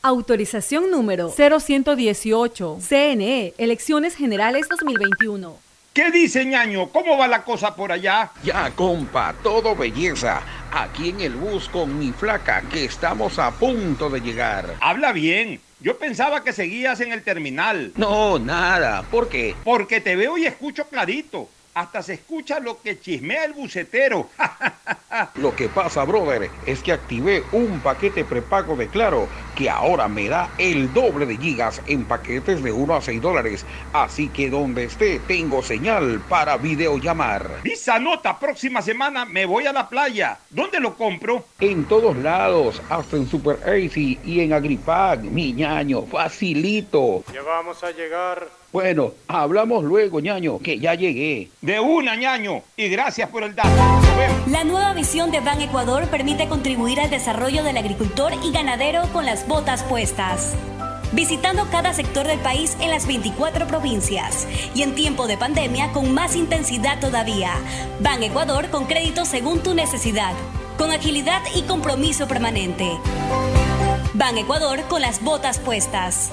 Autorización número 0118. CNE, Elecciones Generales 2021. ¿Qué dice ñaño? ¿Cómo va la cosa por allá? Ya, compa, todo belleza. Aquí en el bus con mi flaca, que estamos a punto de llegar. Habla bien. Yo pensaba que seguías en el terminal. No, nada. ¿Por qué? Porque te veo y escucho clarito. Hasta se escucha lo que chismea el bucetero. Lo que pasa, brother, es que activé un paquete prepago de Claro que ahora me da el doble de gigas en paquetes de 1 a 6 dólares. Así que donde esté tengo señal para videollamar. Visa nota, próxima semana me voy a la playa. ¿Dónde lo compro? En todos lados, hasta en Super Easy y en Agripack, mi ñaño, facilito. Ya vamos a llegar. Bueno, hablamos luego, ñaño, que ya llegué. De una, ñaño. Y gracias por el dato. La nueva visión de Ban Ecuador permite contribuir al desarrollo del agricultor y ganadero con las botas puestas. Visitando cada sector del país en las 24 provincias y en tiempo de pandemia con más intensidad todavía. Ban Ecuador con crédito según tu necesidad, con agilidad y compromiso permanente. Ban Ecuador con las botas puestas.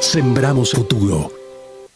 Sembramos futuro.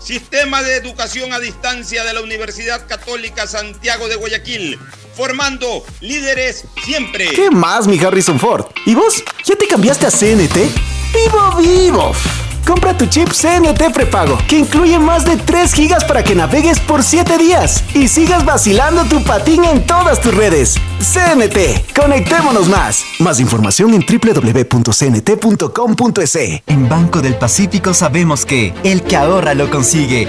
Sistema de Educación a Distancia de la Universidad Católica Santiago de Guayaquil, formando líderes siempre. ¿Qué más, mi Harrison Ford? ¿Y vos? ¿Ya te cambiaste a CNT? ¡Vivo, vivo! Compra tu chip CNT prepago, que incluye más de 3 gigas para que navegues por 7 días y sigas vacilando tu patín en todas tus redes. CNT, conectémonos más. Más información en www.cnt.com.es. En Banco del Pacífico sabemos que el que ahorra lo consigue.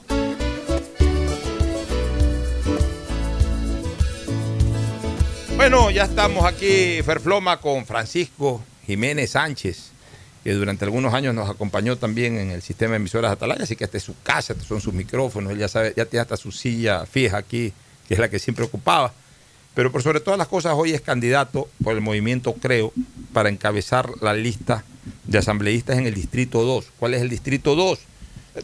Bueno, ya estamos aquí, Ferfloma, con Francisco Jiménez Sánchez, que durante algunos años nos acompañó también en el sistema de emisoras Atalaya, así que esta es su casa, son sus micrófonos, él ya sabe, ya tiene hasta su silla fija aquí, que es la que siempre ocupaba. Pero por sobre todas las cosas, hoy es candidato por el movimiento Creo para encabezar la lista de asambleístas en el Distrito 2. ¿Cuál es el Distrito 2?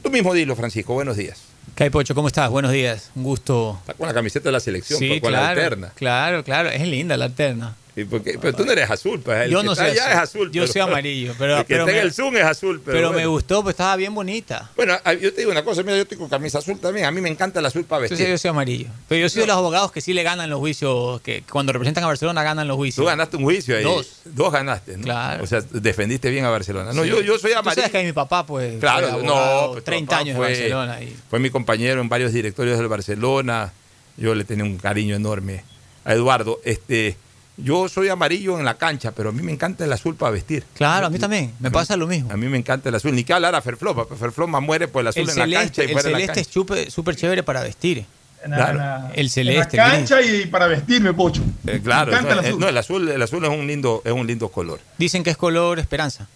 Tú mismo dilo, Francisco, buenos días. Kai Pocho, ¿cómo estás? Buenos días, un gusto. Está con la camiseta de la selección, Sí, con claro, la alterna. Claro, claro, es linda la alterna. Porque- pero tú no eres azul, pues. El Yo que no está soy allá azul. es azul. Yo soy amarillo, pero- El que pero está en me- el Zoom es azul, pero. Pero, me gustó, pues estaba bien bonita. Bueno, a- yo te digo una cosa, mira, yo con camisa azul también. A mí me encanta el azul para vestir. Yo soy amarillo. Pero yo soy de los abogados que sí le ganan los juicios, que cuando representan a Barcelona ganan los juicios. Tú ganaste un juicio ahí. Dos. Dos ganaste, ¿no? Claro. O sea, defendiste bien a Barcelona. No, Sí. yo, yo soy Tú amarillo. sabes que mi papá, pues, Claro, fue no, pues, tu 30 papá años fue- de Barcelona. Y... Fue mi compañero en varios directorios del Barcelona. Yo le tenía un cariño enorme a Eduardo. Este, yo soy amarillo en la cancha, pero a mí me encanta el azul para vestir. Claro, a mí también, me pasa lo mismo. A mí me encanta el azul. Ni que hablar a Ferfloma. pues Ferfloma muere por el azul El en la cancha y el fuera de la celeste cancha. es súper chévere para vestir. En la- Claro. en la- El celeste, En la el cancha y para vestirme, pocho. Eh, claro, Me encanta no, el azul. no, el azul, el azul es un lindo, es un lindo color. Dicen que es color esperanza.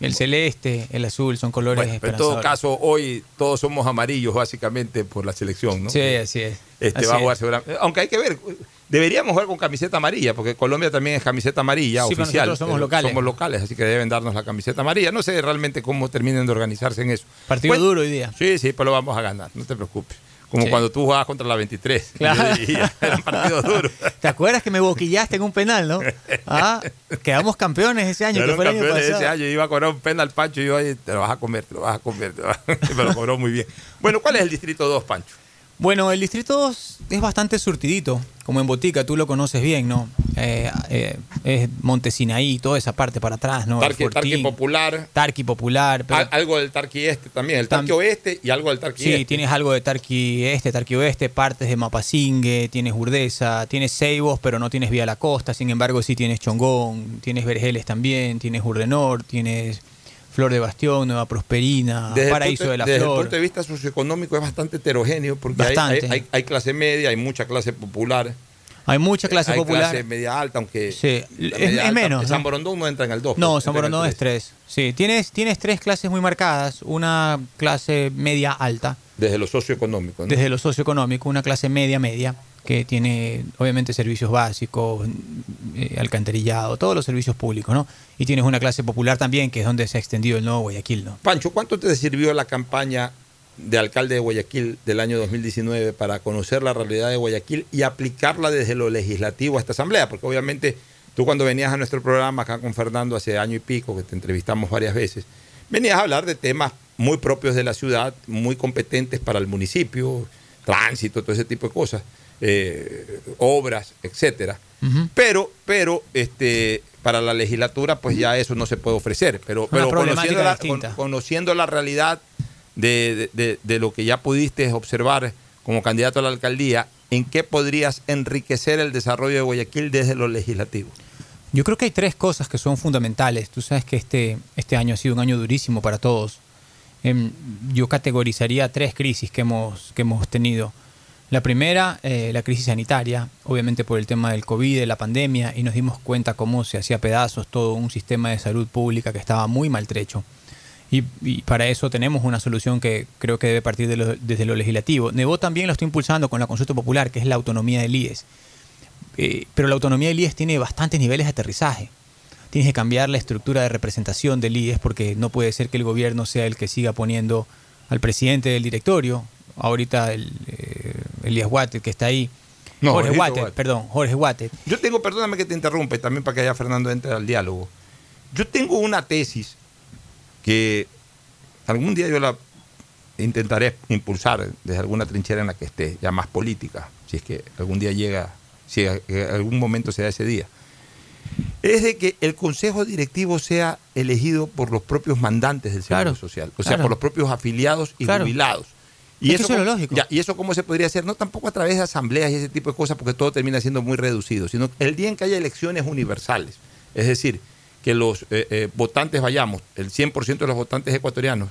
El celeste, el azul son colores Bueno, pero en todo caso, hoy todos somos amarillos básicamente por la selección, ¿no? Sí, así es. Este Así va a jugar seguramente. Aunque hay que ver, deberíamos jugar con camiseta amarilla, porque Colombia también es camiseta amarilla Sí, pero oficial. nosotros somos pero locales. Somos locales, así que deben darnos la camiseta amarilla. No sé realmente cómo terminen de organizarse en eso. Partido duro hoy día. Sí, sí, pero lo vamos a ganar, no te preocupes. Como Sí. cuando tú jugabas contra la 23. Claro. Era partido duro. ¿Te acuerdas que me boquillaste en un penal, no? Ah, quedamos campeones ese año, que Quedaron fue el año campeones pasado. ese año. Iba a cobrar un penal, Pancho, y yo ahí, te lo vas a comer, te lo vas a comer. te lo vas a- Me lo cobró muy bien. Bueno, ¿cuál es el distrito 2, Pancho? Bueno, el distrito 2 es bastante surtidito, como en Botica, tú lo conoces bien, ¿no? Eh, eh, es Montesinaí, toda esa parte para atrás, ¿no? Tarqui, Tarqui Popular. Tarqui Popular. pero- Al- algo del Tarqui Este también, el Tam- Tarqui Oeste y algo del Tarqui Sí, Este. tienes algo de Tarqui Este, Tarqui Oeste, partes de Mapasingue, tienes Urdesa, tienes Ceibos, pero no tienes Vía a la Costa, sin embargo sí tienes Chongón, tienes Vergeles también, tienes Urdenor, tienes Flor de Bastión, Nueva Prosperina, Desde Paraíso punto- de la desde Flor. el punto de vista socioeconómico es bastante heterogéneo porque hay, Bastante. hay- hay- hay clase media, hay mucha clase popular. Hay mucha clase Hay popular. clase media alta, aunque Sí, es- media es alta- menos, San. Borondón no entra en el 2. No, San Borondón es tres. Sí, tienes, tienes tres clases muy marcadas. Una clase media alta, Desde lo socioeconómico. ¿no? desde lo socioeconómico, una clase media media, que tiene obviamente servicios básicos, eh, alcantarillado, todos los servicios públicos, ¿no? Y tienes una clase popular también, que es donde se ha extendido el nuevo Guayaquil, ¿no? Pancho, ¿cuánto te sirvió la campaña de alcalde de Guayaquil del año 2019 para conocer la realidad de Guayaquil y aplicarla desde lo legislativo a esta asamblea? Porque obviamente tú cuando venías a nuestro programa acá con Fernando hace año y pico, que te entrevistamos varias veces, venías a hablar de temas muy propios de la ciudad, muy competentes para el municipio, tránsito, todo ese tipo de cosas, eh, obras, etcétera. Pero, pero, este, para la legislatura, pues ya eso no se puede ofrecer. Pero, Una pero conociendo, la, con- conociendo la realidad de, de- de- de lo que ya pudiste observar como candidato a la alcaldía, ¿en qué podrías enriquecer el desarrollo de Guayaquil desde lo legislativo? Yo creo que hay tres cosas que son fundamentales. Tú sabes que este, este año ha sido un año durísimo para todos. Em, yo categorizaría tres crisis que hemos, que hemos tenido. La primera, eh, la crisis sanitaria, obviamente por el tema del COVID, de la pandemia, y nos dimos cuenta cómo se hacía pedazos todo un sistema de salud pública que estaba muy maltrecho. Y, y para eso tenemos una solución que creo que debe partir de desde lo legislativo. Nebo también lo está impulsando con la consulta popular, que es la autonomía del IES. Eh, pero la autonomía del IES tiene bastantes niveles de aterrizaje. Tienes que cambiar la estructura de representación del IES porque no puede ser que el gobierno sea el que siga poniendo al presidente del directorio, ahorita el, eh, Elías Watt, que está ahí. No, Jorge Watt, perdón, Jorge Watt. Yo tengo, perdóname que te interrumpa, y también para que haya Fernando entre al diálogo. Yo tengo una tesis que algún día yo la intentaré impulsar desde alguna trinchera en la que esté, ya más política, si es que algún día llega, si que algún momento se da ese día. Es de que el consejo directivo sea elegido por los propios mandantes del Seguro Claro, Social, o sea, claro. por los propios afiliados y Claro. jubilados. Es que eso es lo lógico. ya, ¿Y eso cómo se podría hacer? No tampoco a través de asambleas y ese tipo de cosas, porque todo termina siendo muy reducido, sino el día en que haya elecciones universales. Es decir, que los eh, eh, votantes vayamos, el 100% de los votantes ecuatorianos,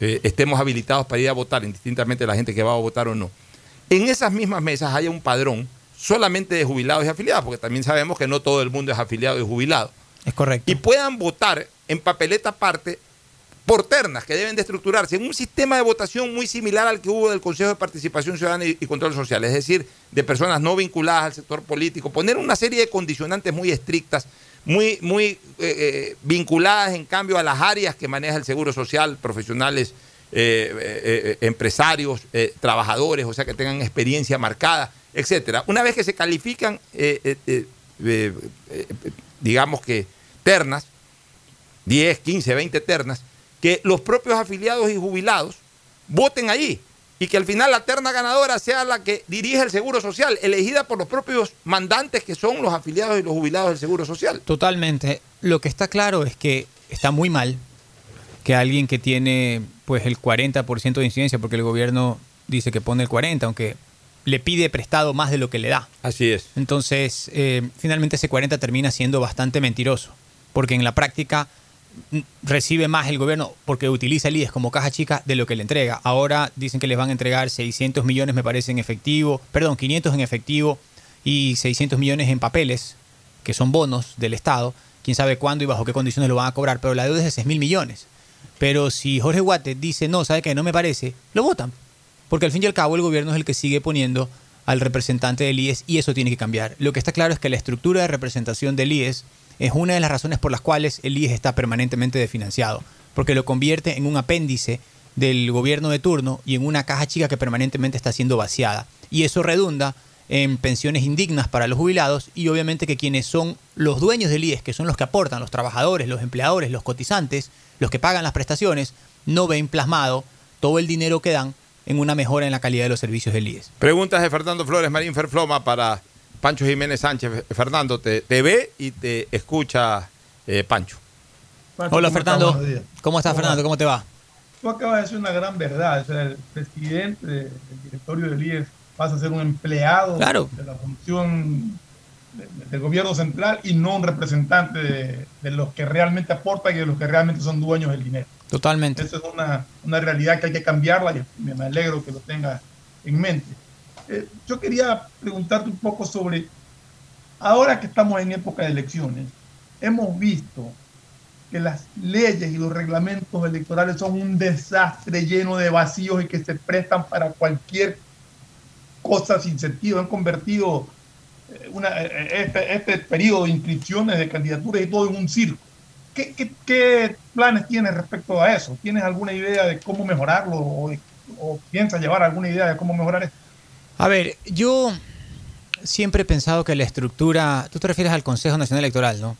eh, estemos habilitados para ir a votar, indistintamente de la gente que va a votar o no. En esas mismas mesas haya un padrón solamente de jubilados y afiliados, porque también sabemos que no todo el mundo es afiliado y jubilado. Es correcto. Y puedan votar en papeleta aparte por ternas que deben de estructurarse en un sistema de votación muy similar al que hubo del Consejo de Participación Ciudadana y, Control Social, es decir, de personas no vinculadas al sector político, poner una serie de condicionantes muy estrictas, muy, muy eh, eh, vinculadas en cambio a las áreas que maneja el Seguro Social, profesionales, eh, empresarios, trabajadores, o sea, que tengan experiencia marcada, etcétera. Una vez que se califican, digamos que ternas, 10, 15, 20 ternas, que los propios afiliados y jubilados voten allí y que al final la terna ganadora sea la que dirige el Seguro Social, elegida por los propios mandantes que son los afiliados y los jubilados del Seguro Social. Totalmente. Lo que está claro es que está muy mal que alguien que tiene pues el 40% de incidencia, porque el gobierno dice que pone el 40, aunque le pide prestado más de lo que le da. Así es. Entonces, eh, finalmente ese 40 termina siendo bastante mentiroso, porque en la práctica recibe más el gobierno porque utiliza el IES como caja chica de lo que le entrega. Ahora dicen que les van a entregar 600 millones, me parece, en efectivo, perdón, 500 en efectivo y 600 millones en papeles, que son bonos del Estado. Quién sabe cuándo y bajo qué condiciones lo van a cobrar, pero la deuda es de 6 mil millones. Pero si Jorge Guate dice, no, ¿sabe qué? No me parece, lo votan. Porque al fin y al cabo el gobierno es el que sigue poniendo al representante del IES y eso tiene que cambiar. Lo que está claro es que la estructura de representación del IES es una de las razones por las cuales el IES está permanentemente desfinanciado, porque lo convierte en un apéndice del gobierno de turno y en una caja chica que permanentemente está siendo vaciada. Y eso redunda en pensiones indignas para los jubilados y obviamente que quienes son los dueños del IES, que son los que aportan, los trabajadores, los empleadores, los cotizantes, los que pagan las prestaciones, no ven plasmado todo el dinero que dan en una mejora en la calidad de los servicios del IES. Preguntas de Fernando Flores, Marín Ferfloma para Pancho Jiménez Sánchez. Fernando, te, te ve y te escucha eh, Pancho. Pancho, Hola ¿cómo estás? Fernando. ¿cómo estás ¿Cómo Fernando? ¿Cómo te va? Tú acabas de decir una gran verdad. O sea, el presidente de- del directorio del IES pasa a ser un empleado Claro. de la función de- del gobierno central y no un representante de, de los que realmente aportan y de los que realmente son dueños del dinero. Totalmente. Esa es una, una realidad que hay que cambiarla y me me alegro que lo tenga en mente. Eh, yo quería preguntarte un poco sobre, ahora que estamos en época de elecciones, hemos visto que las leyes y los reglamentos electorales son un desastre lleno de vacíos y que se prestan para cualquier cosa sin sentido. Han convertido eh, una, eh, este, este periodo de inscripciones de candidaturas y todo en un circo. ¿Qué, planes tienes respecto a eso? ¿Tienes alguna idea de cómo mejorarlo o, o piensas llevar alguna idea de cómo mejorar esto? A ver, yo siempre he pensado que la estructura, tú te refieres al Consejo Nacional Electoral, ¿no?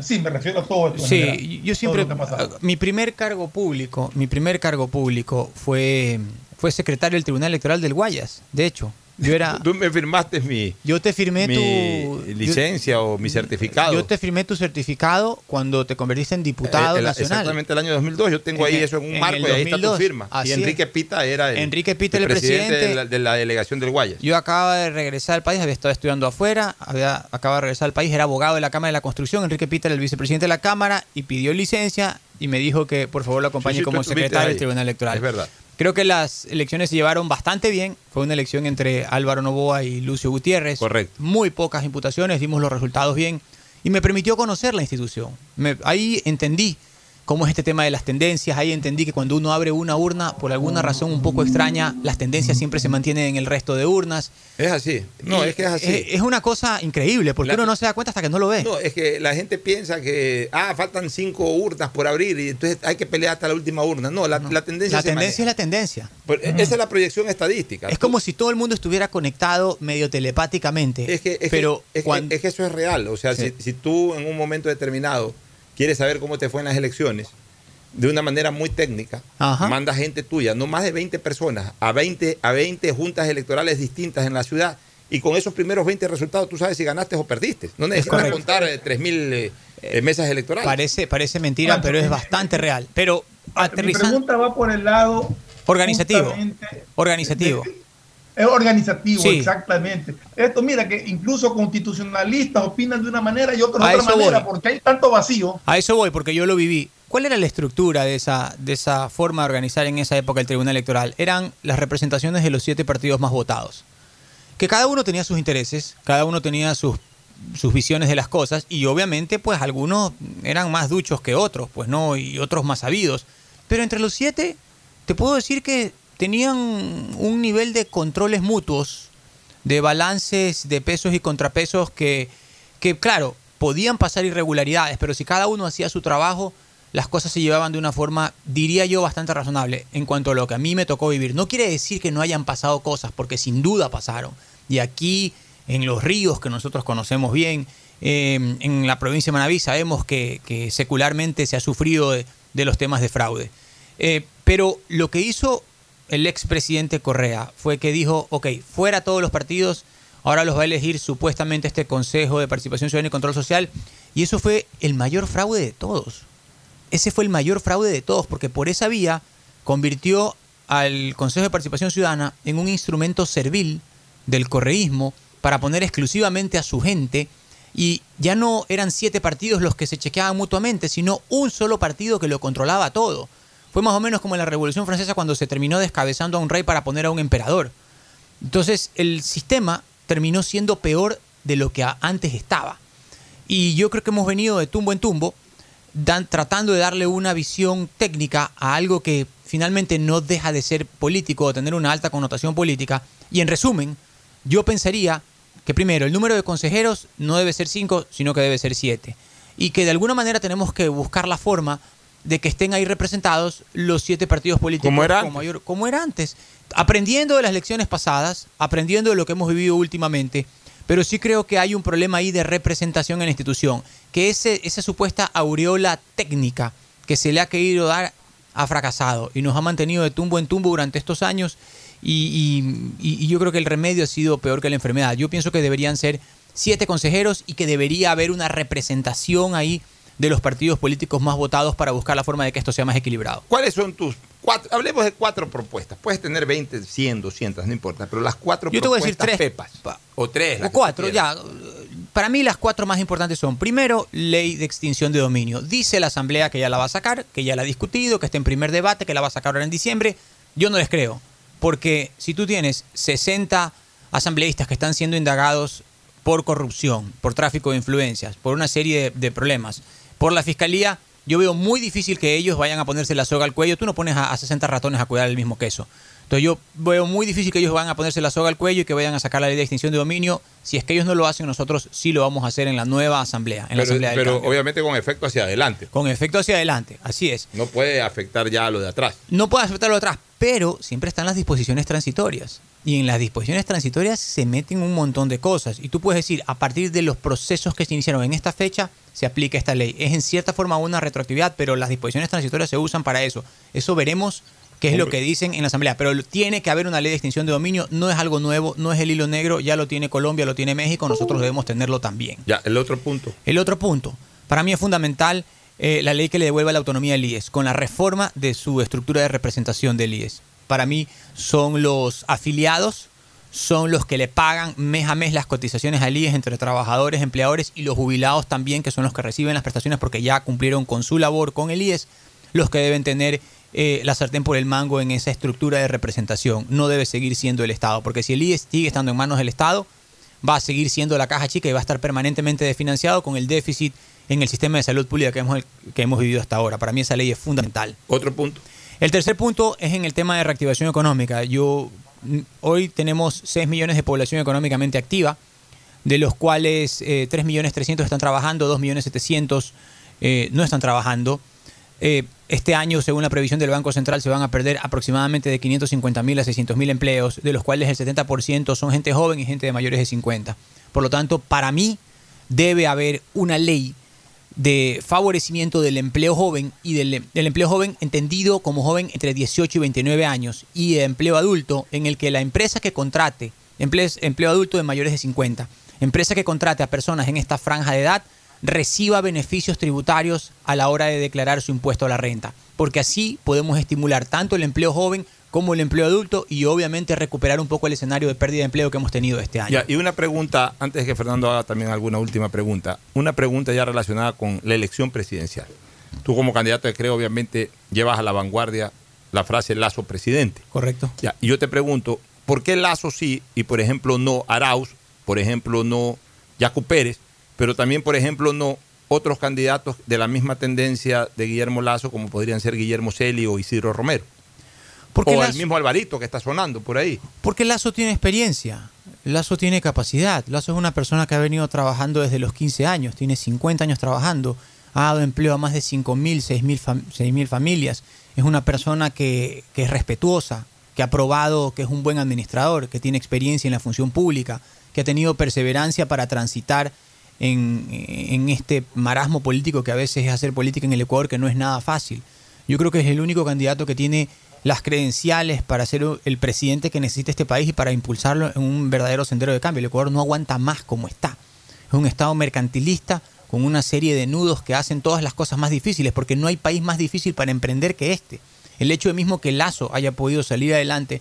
Sí, me refiero a todo esto. general, Sí, yo siempre, pasado. mi primer cargo público, mi primer cargo público fue, fue secretario del Tribunal Electoral del Guayas, de hecho. Yo era, Tú me firmaste mi, yo te firmé mi tu licencia o mi certificado. Yo te firmé tu certificado cuando te convertiste en diputado Eh, el- nacional. Exactamente el año 2002. Yo tengo ahí eso en un en marco el y ahí está tu 2002. firma. Así y. Enrique Pita era el, Enrique Pita el presidente, presidente. de, la, de la delegación del Guayas. Yo acababa de regresar al país, había estado estudiando afuera, había acababa de regresar al país, era abogado de la Cámara de la Construcción, Enrique Peter era el vicepresidente de la Cámara y pidió licencia y me dijo que por favor lo acompañe Sí, sí, tú como secretario del. Tribunal Electoral. Es verdad. Creo que las elecciones se llevaron bastante bien. Fue una elección entre Álvaro Novoa y Lucio Gutiérrez. Correcto. Muy pocas imputaciones, dimos los resultados bien y me permitió conocer la institución. Me- ahí entendí cómo es este tema de las tendencias. Ahí entendí que cuando uno abre una urna, por alguna razón un poco extraña, las tendencias siempre se mantienen en el resto de urnas. Es así. No, Y es que es así. Es, es una cosa increíble porque La- uno no se da cuenta hasta que no lo ve. No, es que la gente piensa que, ah, faltan cinco urnas por abrir y entonces hay que pelear hasta la última urna. No, la, la tendencia la se tendencia es la tendencia. Pero Esa es la proyección estadística. Es como si todo el mundo estuviera conectado medio telepáticamente. Es que, es que- es que- cuando- es que eso es real. O sea, Sí. si, si tú en un momento determinado quieres saber cómo te fue en las elecciones, de una manera muy técnica, Ajá. manda gente tuya, no más de 20 personas, a 20, a 20 juntas electorales distintas en la ciudad. Y con esos primeros 20 resultados tú sabes si ganaste o perdiste. No necesitas contar eh, 3.000 eh, eh, mesas electorales. Parece, parece mentira, pero es bastante real. Pero Mi aterrizando. pregunta va por el lado Organizativo. Organizativo. Es organizativo, Sí. exactamente. Esto, mira, que incluso constitucionalistas opinan de una manera y otros de otra manera, voy. porque hay tanto vacío. A eso voy, porque yo lo viví. ¿Cuál era la estructura de esa, de esa forma de organizar en esa época el Tribunal Electoral? Eran las representaciones de los siete partidos más votados. Que cada uno tenía sus intereses, cada uno tenía sus, sus visiones de las cosas, y obviamente, pues algunos eran más duchos que otros, pues no, y otros más sabidos. Pero entre los siete, te puedo decir que tenían un nivel de controles mutuos, de balances de pesos y contrapesos que, que, claro, podían pasar irregularidades, pero si cada uno hacía su trabajo, las cosas se llevaban de una forma, diría yo, bastante razonable en cuanto a lo que a mí me tocó vivir. No quiere decir que no hayan pasado cosas, porque sin duda pasaron. Y aquí, en los ríos que nosotros conocemos bien, eh, en la provincia de Manaví, sabemos que, que secularmente se ha sufrido de, los temas de fraude. Eh, pero lo que hizo el expresidente Correa fue que dijo, ok, fuera todos los partidos, ahora los va a elegir supuestamente este Consejo de Participación Ciudadana y Control Social, y eso fue el mayor fraude de todos. Ese fue el mayor fraude de todos, porque por esa vía convirtió al Consejo de Participación Ciudadana en un instrumento servil del correísmo para poner exclusivamente a su gente y ya no eran siete partidos los que se chequeaban mutuamente, sino un solo partido que lo controlaba todo. Fue más o menos como en la Revolución Francesa cuando se terminó descabezando a un rey para poner a un emperador. Entonces el sistema terminó siendo peor de lo que antes estaba. Y yo creo que hemos venido de tumbo en tumbo tratando de darle una visión técnica a algo que finalmente no deja de ser político o tener una alta connotación política. Y en resumen, yo pensaría que primero el número de consejeros no debe ser cinco, sino que debe ser siete. Y que de alguna manera tenemos que buscar la forma de que estén ahí representados los siete partidos políticos Como era antes. mayor- como era antes. Aprendiendo de las lecciones pasadas, aprendiendo de lo que hemos vivido últimamente, pero sí creo que hay un problema ahí de representación en la institución, que ese, esa supuesta aureola técnica que se le ha querido dar ha fracasado y nos ha mantenido de tumbo en tumbo durante estos años y- y- y yo creo que el remedio ha sido peor que la enfermedad. Yo pienso que deberían ser siete consejeros y que debería haber una representación ahí de los partidos políticos más votados para buscar la forma de que esto sea más equilibrado. ¿Cuáles son tus cuatro? Hablemos de cuatro propuestas. Puedes tener 20, 100, 200, no importa, pero las cuatro Yo te voy a decir tres. pepas. O tres. O cuatro, ya. Para mí las cuatro más importantes son, primero, ley de extinción de dominio. Dice la Asamblea que ya la va a sacar, que ya la ha discutido, que está en primer debate, que la va a sacar ahora en diciembre. Yo no les creo. Porque si tú tienes 60 asambleístas que están siendo indagados por corrupción, por tráfico de influencias, por una serie de, de problemas, por la fiscalía, yo veo muy difícil que ellos vayan a ponerse la soga al cuello. Tú no pones a, a 60 ratones a cuidar el mismo queso. Entonces yo veo muy difícil que ellos vayan a ponerse la soga al cuello y que vayan a sacar la ley de extinción de dominio. Si es que ellos no lo hacen, nosotros sí lo vamos a hacer en la nueva asamblea. En la Pero, asamblea del pero cambio. obviamente con efecto hacia adelante. Con efecto hacia adelante, así es. No puede afectar ya a lo de atrás. No puede aceptarlo atrás, pero siempre están las disposiciones transitorias. Y en las disposiciones transitorias se meten un montón de cosas. Y tú puedes decir, a partir de los procesos que se iniciaron en esta fecha, se aplica esta ley. Es en cierta forma una retroactividad, pero las disposiciones transitorias se usan para eso. Eso veremos qué es lo que dicen en la Asamblea. Pero tiene que haber una ley de extinción de dominio. No es algo nuevo, no es el hilo negro. Ya lo tiene Colombia, lo tiene México. Nosotros debemos tenerlo también. Ya, el otro punto. El otro punto, para mí es fundamental eh, la ley que le devuelva la autonomía al IES, con la reforma de su estructura de representación del IES. Para mí son los afiliados, son los que le pagan mes a mes las cotizaciones al IES entre trabajadores, empleadores y los jubilados también, que son los que reciben las prestaciones porque ya cumplieron con su labor con el IES, los que deben tener eh, la sartén por el mango en esa estructura de representación. No debe seguir siendo el Estado, porque si el IES sigue estando en manos del Estado, va a seguir siendo la caja chica y va a estar permanentemente desfinanciado con el déficit en el sistema de salud pública que hemos, que hemos vivido hasta ahora. Para mí esa ley es fundamental. Otro punto. El tercer punto es en el tema de reactivación económica. Yo hoy tenemos 6 millones de población económicamente activa, de los cuales eh, 3 millones 300 están trabajando, 2 millones 700 eh, no están trabajando. Eh, este año, según la previsión del Banco Central, se van a perder aproximadamente de 550 mil a 600 mil empleos, de los cuales el 70% son gente joven y gente de mayores de 50. Por lo tanto, para mí debe haber una ley de favorecimiento del empleo joven y del, empleo joven entendido como joven entre 18 y 29 años y de empleo adulto en el que la empresa que contrate, empleo, empleo adulto de mayores de 50, empresa que contrate a personas en esta franja de edad reciba beneficios tributarios a la hora de declarar su impuesto a la renta, porque así podemos estimular tanto el empleo joven como el empleo adulto y obviamente recuperar un poco el escenario de pérdida de empleo que hemos tenido este año. Ya, y una pregunta, antes de que Fernando haga también alguna última pregunta, una pregunta ya relacionada con la elección presidencial. Tú como candidato de creo, obviamente, llevas a la vanguardia la frase Lazo presidente. Correcto. Ya, y yo te pregunto, ¿por qué Lazo sí y por ejemplo no Arauz, por ejemplo no Yacu Pérez, pero también por ejemplo no otros candidatos de la misma tendencia de Guillermo Lazo como podrían ser Guillermo Celi o Isidro Romero? Porque o el mismo Alvarito que está sonando por ahí. Porque Lazo tiene experiencia, Lazo tiene capacidad, Lazo es una persona que ha venido trabajando desde los 15 años, tiene 50 años trabajando, ha dado empleo a más de 5.000, 6.000 fam- 6.000 familias, es una persona que, que es respetuosa, que ha probado que es un buen administrador, que tiene experiencia en la función pública, que ha tenido perseverancia para transitar en, este marasmo político que a veces es hacer política en el Ecuador, que no es nada fácil. Yo creo que es el único candidato que tiene las credenciales para ser el presidente que necesita este país y para impulsarlo en un verdadero sendero de cambio. El Ecuador no aguanta más como está. Es un Estado mercantilista con una serie de nudos que hacen todas las cosas más difíciles, porque no hay país más difícil para emprender que este. El hecho de mismo que Lazo haya podido salir adelante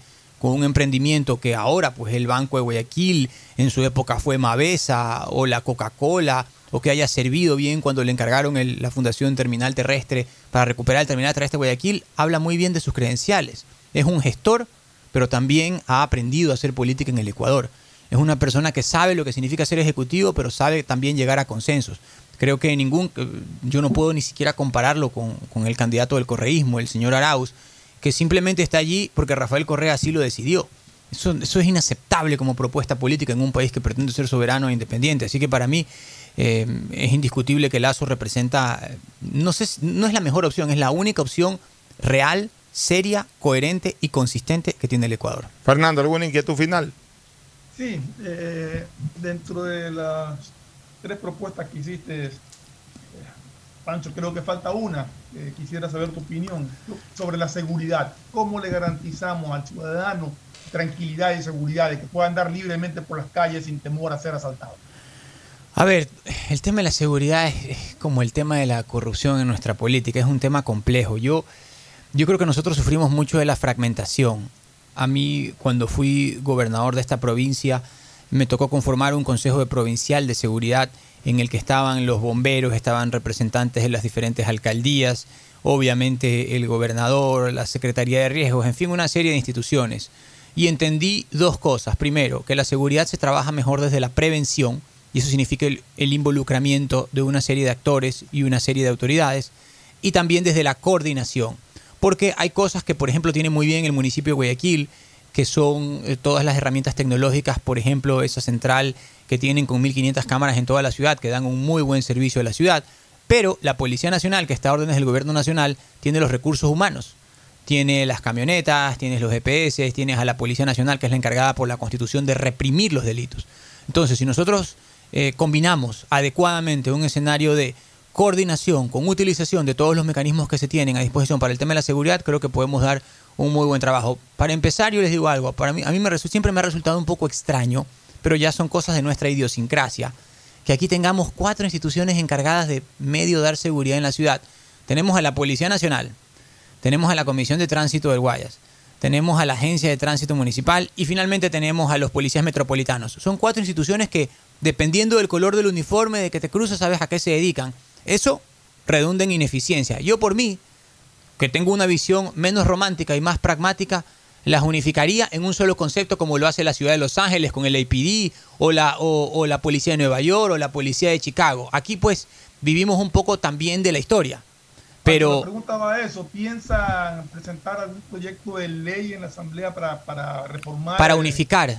un emprendimiento que ahora, pues el Banco de Guayaquil, en su época fue Mavesa o la Coca-Cola, o que haya servido bien cuando le encargaron la Fundación Terminal Terrestre para recuperar el Terminal Terrestre de Guayaquil, habla muy bien de sus credenciales. Es un gestor, pero también ha aprendido a hacer política en el Ecuador. Es una persona que sabe lo que significa ser ejecutivo, pero sabe también llegar a consensos. Creo que ningún, eh, yo no puedo ni siquiera compararlo con, con el candidato del correísmo, el señor Arauz, que simplemente está allí porque Rafael Correa así lo decidió. Eso, eso es inaceptable como propuesta política en un país que pretende ser soberano e independiente. Así que para mí eh, es indiscutible que Lazo representa, eh, no sé, no es la mejor opción, es la única opción real, seria, coherente y consistente que tiene el Ecuador. Fernando, ¿alguna inquietud final? Sí, eh, dentro de las tres propuestas que hiciste, Pancho, creo que falta una. Eh, quisiera saber tu opinión sobre la seguridad. ¿Cómo le garantizamos al ciudadano tranquilidad y seguridad de que pueda andar libremente por las calles sin temor a ser asaltado? A ver, el tema de la seguridad es, como el tema de la corrupción en nuestra política, es un tema complejo. Yo, yo creo que nosotros sufrimos mucho de la fragmentación. A mí, cuando fui gobernador de esta provincia, me tocó conformar un consejo de provincial de seguridad en el que estaban los bomberos, estaban representantes de las diferentes alcaldías, obviamente el gobernador, la Secretaría de Riesgos, en fin, una serie de instituciones. y entendí dos cosas. Primero, que la seguridad se trabaja mejor desde la prevención, y eso significa el, involucramiento de una serie de actores y una serie de autoridades, y también desde la coordinación, porque hay cosas que, por ejemplo, tiene muy bien el municipio de Guayaquil, que son eh, todas las herramientas tecnológicas, por ejemplo, esa central que tienen con 1.500 cámaras en toda la ciudad, que dan un muy buen servicio a la ciudad. Pero la Policía Nacional, que está a órdenes del Gobierno Nacional, tiene los recursos humanos. Tiene las camionetas, tienes los GPS, tienes a la Policía Nacional, que es la encargada por la Constitución de reprimir los delitos. Entonces, si nosotros eh, combinamos adecuadamente un escenario de coordinación con utilización de todos los mecanismos que se tienen a disposición para el tema de la seguridad, creo que podemos dar un muy buen trabajo. Para empezar, yo les digo algo, para mí, a mí me siempre me ha resultado un poco extraño, pero ya son cosas de nuestra idiosincrasia, que aquí tengamos cuatro instituciones encargadas de medio dar seguridad en la ciudad. Tenemos a la Policía Nacional, tenemos a la Comisión de Tránsito del Guayas, tenemos a la Agencia de Tránsito Municipal y finalmente tenemos a los policías metropolitanos. Son cuatro instituciones que, dependiendo del color del uniforme de que te cruzas, sabes a qué se dedican. Eso redunda en ineficiencia. Yo por mí, que tengo una visión menos romántica y más pragmática, las unificaría en un solo concepto como lo hace la ciudad de Los Ángeles con el APD o la, o, la policía de Nueva York o la policía de Chicago. Aquí pues vivimos un poco también de la historia. Pero... preguntaba eso, ¿piensan presentar algún proyecto de ley en la Asamblea para, para reformar? Para unificar.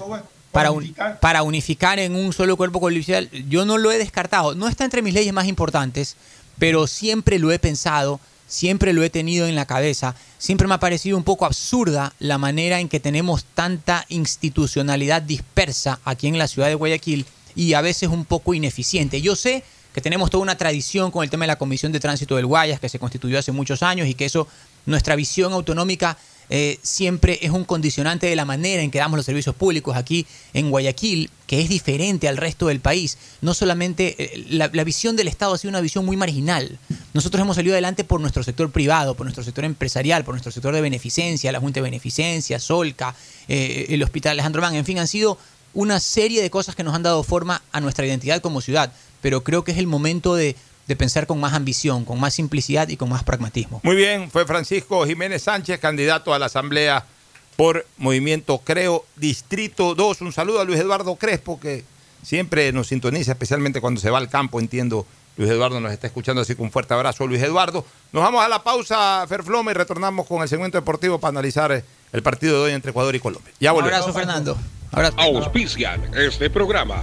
Para, unificar. para unificar en un solo cuerpo policial, yo no lo he descartado. No está entre mis leyes más importantes, pero siempre lo he pensado siempre lo he tenido en la cabeza, siempre me ha parecido un poco absurda la manera en que tenemos tanta institucionalidad dispersa aquí en la ciudad de Guayaquil y a veces un poco ineficiente. Yo sé que tenemos toda una tradición con el tema de la Comisión de Tránsito del Guayas, que se constituyó hace muchos años y que eso, nuestra visión autonómica eh, siempre es un condicionante de la manera en que damos los servicios públicos aquí en Guayaquil, que es diferente al resto del país. No solamente eh, la, visión del Estado ha sido una visión muy marginal. Nosotros hemos salido adelante por nuestro sector privado, por nuestro sector empresarial, por nuestro sector de beneficencia, la Junta de Beneficencia, Solca, eh, el Hospital Alejandro Mann, en fin, han sido una serie de cosas que nos han dado forma a nuestra identidad como ciudad. Pero creo que es el momento de de pensar con más ambición, con más simplicidad y con más pragmatismo. Muy bien, fue Francisco Jiménez Sánchez, candidato a la Asamblea por Movimiento Creo, Distrito 2. Un saludo a Luis Eduardo Crespo, que siempre nos sintoniza, especialmente cuando se va al campo, entiendo. Luis Eduardo nos está escuchando, así que un fuerte abrazo, Luis Eduardo. Nos vamos a la pausa, Ferfloma, y retornamos con el segmento deportivo para analizar el partido de hoy entre Ecuador y Colombia. Ya Un abrazo, Fernando. Abrazo. Auspician este programa.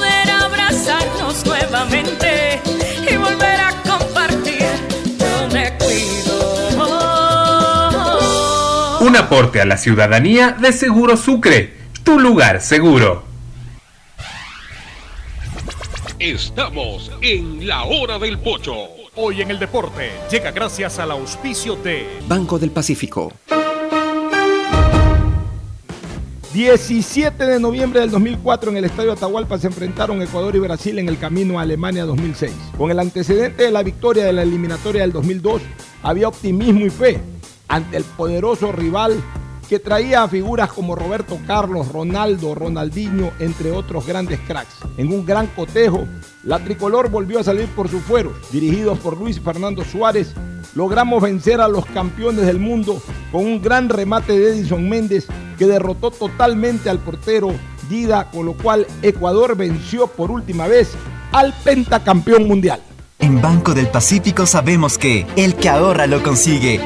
abrazarnos nuevamente y volver a compartir. Yo me cuido. Un aporte a la ciudadanía de Seguro Sucre, tu lugar seguro. Estamos en la hora del pocho. Hoy en el deporte llega gracias al auspicio de Banco del Pacífico. 17 de noviembre del 2004 en el Estadio Atahualpa se enfrentaron Ecuador y Brasil en el camino a Alemania 2006. Con el antecedente de la victoria de la eliminatoria del 2002, había optimismo y fe ante el poderoso rival que traía a figuras como Roberto Carlos, Ronaldo, Ronaldinho, entre otros grandes cracks. En un gran cotejo, la tricolor volvió a salir por su fuero. Dirigidos por Luis Fernando Suárez, logramos vencer a los campeones del mundo con un gran remate de Edison Méndez que derrotó totalmente al portero Dida, con lo cual Ecuador venció por última vez al pentacampeón mundial. En Banco del Pacífico sabemos que el que ahorra lo consigue.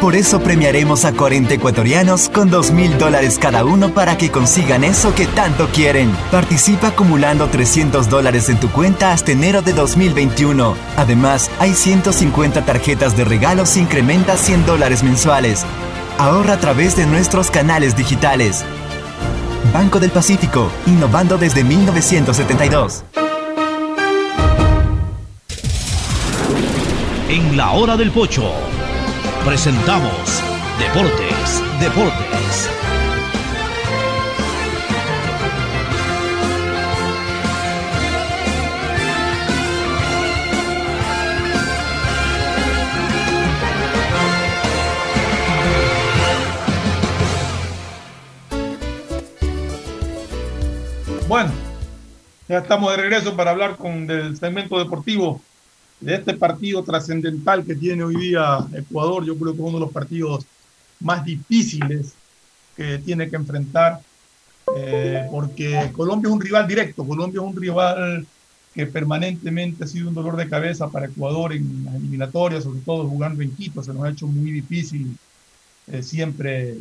Por eso premiaremos a 40 ecuatorianos con 2 mil dólares cada uno para que consigan eso que tanto quieren. Participa acumulando 300 dólares en tu cuenta hasta enero de 2021. Además, hay 150 tarjetas de regalos e incrementa 100 dólares mensuales. Ahorra a través de nuestros canales digitales. Banco del Pacífico, innovando desde 1972. En la hora del pocho presentamos Deportes, Deportes. Bueno, ya estamos de regreso para hablar con del segmento deportivo de este partido trascendental que tiene hoy día Ecuador. Yo creo que es uno de los partidos más difíciles que tiene que enfrentar, eh, porque Colombia es un rival directo, Colombia es un rival que permanentemente ha sido un dolor de cabeza para Ecuador en las eliminatorias, sobre todo jugando en Quito, se nos ha hecho muy difícil eh, siempre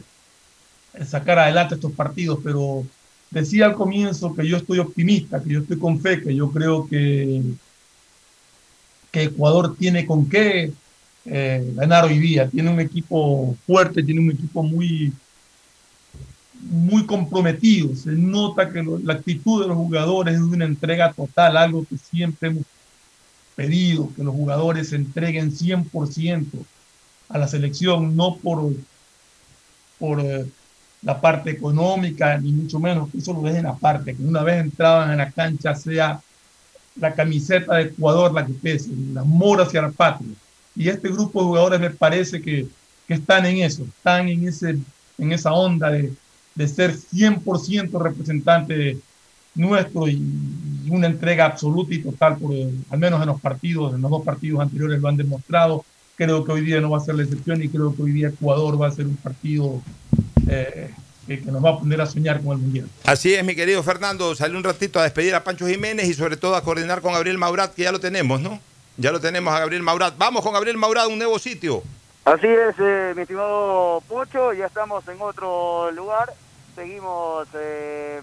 sacar adelante estos partidos, pero decía al comienzo que yo estoy optimista, que yo estoy con fe, que yo creo que, que Ecuador tiene con qué eh, ganar hoy día. Tiene un equipo fuerte, tiene un equipo muy, muy comprometido. Se nota que la actitud de los jugadores es una entrega total, algo que siempre hemos pedido, que los jugadores se entreguen 100% a la selección, no por, por eh, la parte económica, ni mucho menos, que eso lo dejen aparte, que una vez entraban en la cancha sea la camiseta de Ecuador la que pese, el amor hacia la patria. Y este grupo de jugadores me parece que, que están en eso, están en, ese, en esa onda de, de ser 100% representante nuestro y, y una entrega absoluta y total, por, al menos en los partidos, en los dos partidos anteriores lo han demostrado. Creo que hoy día no va a ser la excepción y creo que hoy día Ecuador va a ser un partido eh, que, que nos va a poner a soñar con el Mundial. Así es, mi querido Fernando. Salió un ratito a despedir a Pancho Jiménez y sobre todo a coordinar con Gabriel Maurat, que ya lo tenemos, ¿no? Ya lo tenemos a Gabriel Maurat. Vamos con Gabriel Maurat a un nuevo sitio. Así es, eh, mi estimado Pocho, ya estamos en otro lugar, seguimos eh,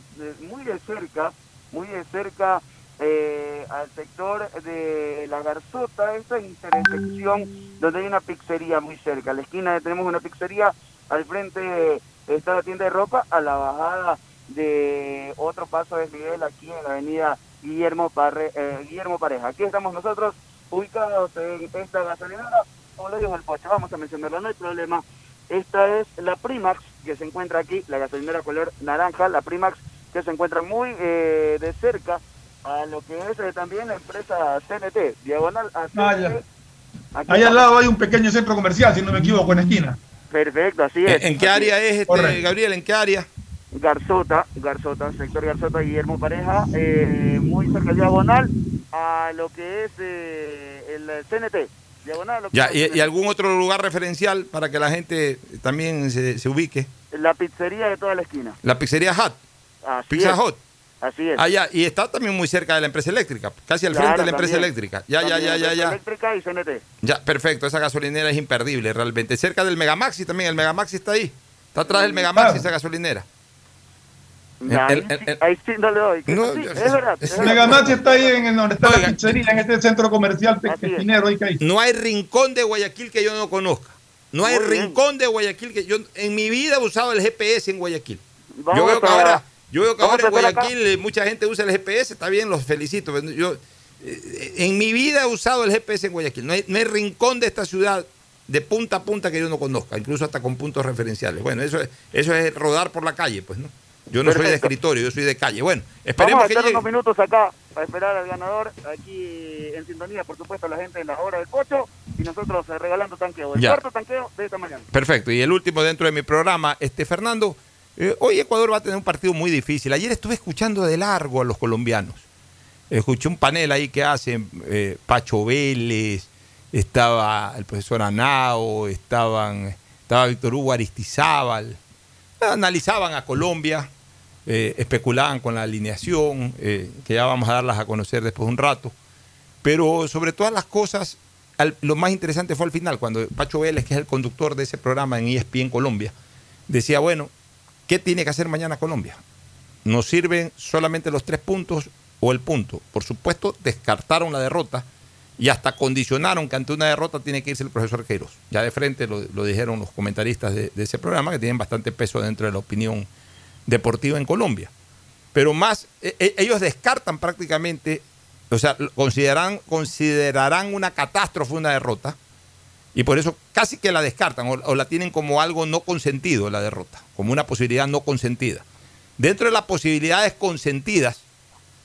muy de cerca, muy de cerca eh, al sector de la Garzota, esta intersección donde hay una pizzería muy cerca, a la esquina tenemos una pizzería, al frente está la tienda de ropa, a la bajada de otro paso de Miguel aquí en la avenida Guillermo, Parre, eh, Guillermo Pareja. Aquí estamos nosotros ubicados en esta gasolinera como lo dijo el Pocho, vamos a mencionarlo, no hay problema. Esta es la Primax que se encuentra aquí, la gasolinera color naranja, la Primax que se encuentra muy eh, de cerca a lo que es eh, también la empresa CNT, diagonal a CNT. Ah, Ahí al lado hay un pequeño centro comercial, si no me equivoco, en la esquina. Perfecto, así es. ¿En, en qué área es, este, Correcto. Gabriel? ¿En qué área? Garzota, Garzota, sector Garzota, Guillermo Pareja, eh, muy cerca diagonal a lo que es eh, el CNT. Diagonal lo que Ya, es y, algún otro lugar referencial para que la gente también se, se ubique? La pizzería de toda la esquina. La pizzería Hut. Así Pizza es. Hut. Así es. Ah, ya, y está también muy cerca de la empresa eléctrica, casi al Claro, frente de la empresa también. eléctrica. Ya, ya, También ya, ya, ya. Eléctrica y CNT. Ya, perfecto, esa gasolinera es imperdible realmente. Cerca del Megamaxi también, el Megamaxi está ahí. Está atrás del Megamax esa gasolinera. El- ahí, el- el- ahí sí no le doy. No, Sí, yo- es verdad. es verdad. Megamax está ahí en, en donde está la pizzería, en este centro comercial. No hay rincón de Guayaquil que yo no conozca. No hay Muy bien. rincón de Guayaquil que yo en mi vida he usado el GPS en Guayaquil. Vamos yo veo que ahora, yo veo que vamos ahora en a acá- Guayaquil eh, mucha gente usa el GPS, está bien, los felicito. Yo eh, en mi vida he usado el GPS en Guayaquil. No hay, no hay rincón de esta ciudad de punta a punta que yo no conozca, incluso hasta con puntos referenciales. Bueno, eso es, eso es rodar por la calle, pues, ¿no? Yo no soy de escritorio, yo soy de calle. Bueno, Vamos esperemos a que estar llegue. unos minutos acá para esperar al ganador. Aquí en sintonía, por supuesto, la gente en la hora del pocho y nosotros eh, regalando tanqueo. El Ya. cuarto tanqueo de esta mañana. Perfecto. Y el último dentro de mi programa, este Fernando, eh, hoy Ecuador va a tener un partido muy difícil. Ayer estuve escuchando de largo a los colombianos. Escuché un panel ahí que hacen eh, Pacho Vélez, estaba el profesor Anao, estaban, estaba Víctor Hugo Aristizábal. Analizaban a Colombia, eh, especulaban con la alineación, que ya vamos a darlas a conocer después de un rato. Pero sobre todas las cosas, lo más interesante fue al final, cuando Pacho Vélez, que es el conductor de ese programa en ESPN Colombia, decía, bueno, ¿qué tiene que hacer mañana Colombia? ¿Nos sirven solamente los tres puntos o el punto? Por supuesto, descartaron la derrota y hasta condicionaron que ante una derrota tiene que irse el profesor Queiroz. Ya de frente lo, dijeron los comentaristas de, ese programa, que tienen bastante peso dentro de la opinión deportiva en Colombia. Pero más, e- e- ellos descartan prácticamente, o sea, considerarán una catástrofe una derrota, y por eso casi que la descartan o, la tienen como algo no consentido la derrota, como una posibilidad no consentida. Dentro de las posibilidades consentidas,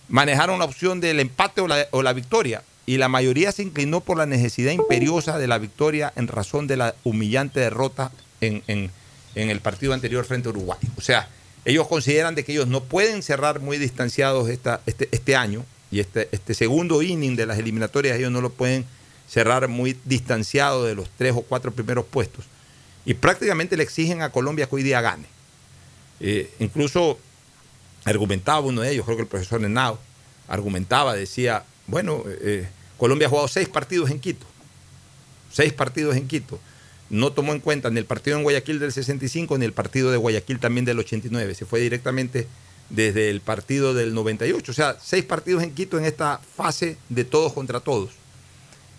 manejaron la opción del empate o la, o la victoria, y la mayoría se inclinó por la necesidad imperiosa de la victoria en razón de la humillante derrota en, en- en el partido anterior frente a Uruguay. O sea, ellos consideran de que ellos no pueden cerrar muy distanciados esta, este, este año y este, este segundo inning de las eliminatorias, ellos no lo pueden cerrar muy distanciado de los tres o cuatro primeros puestos. Y prácticamente le exigen a Colombia que hoy día gane. Eh, incluso argumentaba uno de ellos, creo que el profesor Henao, argumentaba, decía, bueno, eh, Colombia ha jugado seis partidos en Quito, seis partidos en Quito. No tomó en cuenta ni el partido en Guayaquil del 65 ni el partido de Guayaquil también del 89. Se fue directamente desde el partido del 98. O sea, seis partidos en Quito en esta fase de todos contra todos.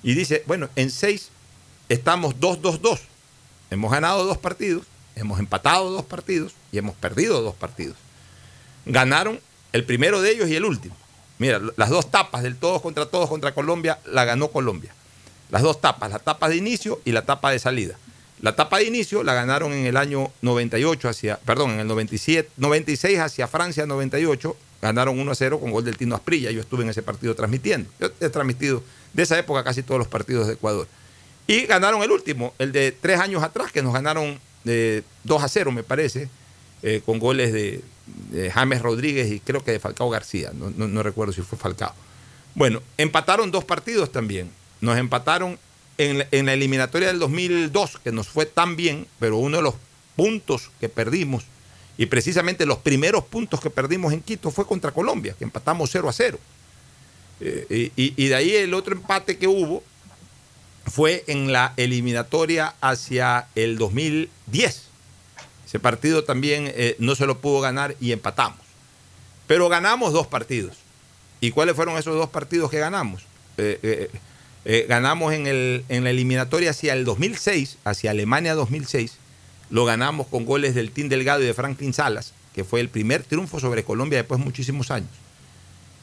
Y dice, bueno, en seis estamos 2-2-2. Hemos ganado dos partidos, hemos empatado dos partidos y hemos perdido dos partidos. Ganaron el primero de ellos y el último. Mira, las dos tapas del todos contra todos contra Colombia la ganó Colombia. Las dos tapas, la tapa de inicio y la tapa de salida. La tapa de inicio la ganaron en el año 98 hacia, perdón, en el 97, 96 hacia Francia 98, ganaron 1 a 0 con gol del Tino Asprilla. Yo estuve en ese partido transmitiendo. Yo he transmitido de esa época casi todos los partidos de Ecuador. Y ganaron el último, el de tres años atrás, que nos ganaron de 2 a 0, me parece, eh, con goles de, de James Rodríguez y creo que de Falcao García. No, no- no recuerdo si fue Falcao. Bueno, empataron dos partidos también. Nos empataron en, la- en la eliminatoria del 2002, que nos fue tan bien, pero uno de los puntos que perdimos, y precisamente los primeros puntos que perdimos en Quito fue contra Colombia, que empatamos 0 a 0. Eh, y, de ahí el otro empate que hubo fue en la eliminatoria hacia el 2010. Ese partido también eh, no se lo pudo ganar y empatamos. Pero ganamos dos partidos. ¿Y cuáles fueron esos dos partidos que ganamos? Eh, ganamos en, el, en la eliminatoria hacia el 2006, hacia Alemania 2006. Lo ganamos con goles del Team Delgado y de Franklin Salas, que fue el primer triunfo sobre Colombia después de muchísimos años.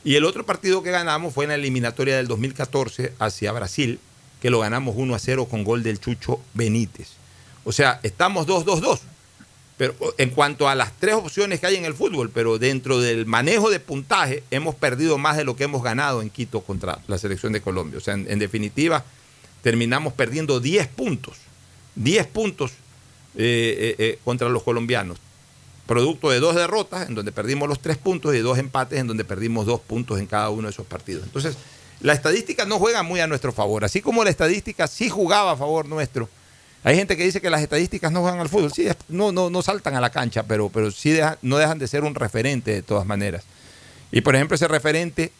Y el otro partido que ganamos fue en la eliminatoria del 2014 hacia Brasil, que lo ganamos 1 a 0 con gol del Chucho Benítez. O sea, estamos 2-2-2. Pero en cuanto a las tres opciones que hay en el fútbol, pero dentro del manejo de puntaje, hemos perdido más de lo que hemos ganado en Quito contra la selección de Colombia. O sea, en, definitiva, terminamos perdiendo 10 puntos. 10 puntos eh, eh, eh, contra los colombianos. Producto de dos derrotas, en donde perdimos los tres puntos, y dos empates, en donde perdimos dos puntos en cada uno de esos partidos. Entonces, la estadística no juega muy a nuestro favor. Así como la estadística sí jugaba a favor nuestro. Hay gente que dice que las estadísticas no juegan al fútbol. Sí, no, no, no saltan a la cancha, pero, pero sí no dejan de ser un referente de todas maneras. Y por ejemplo, ese referente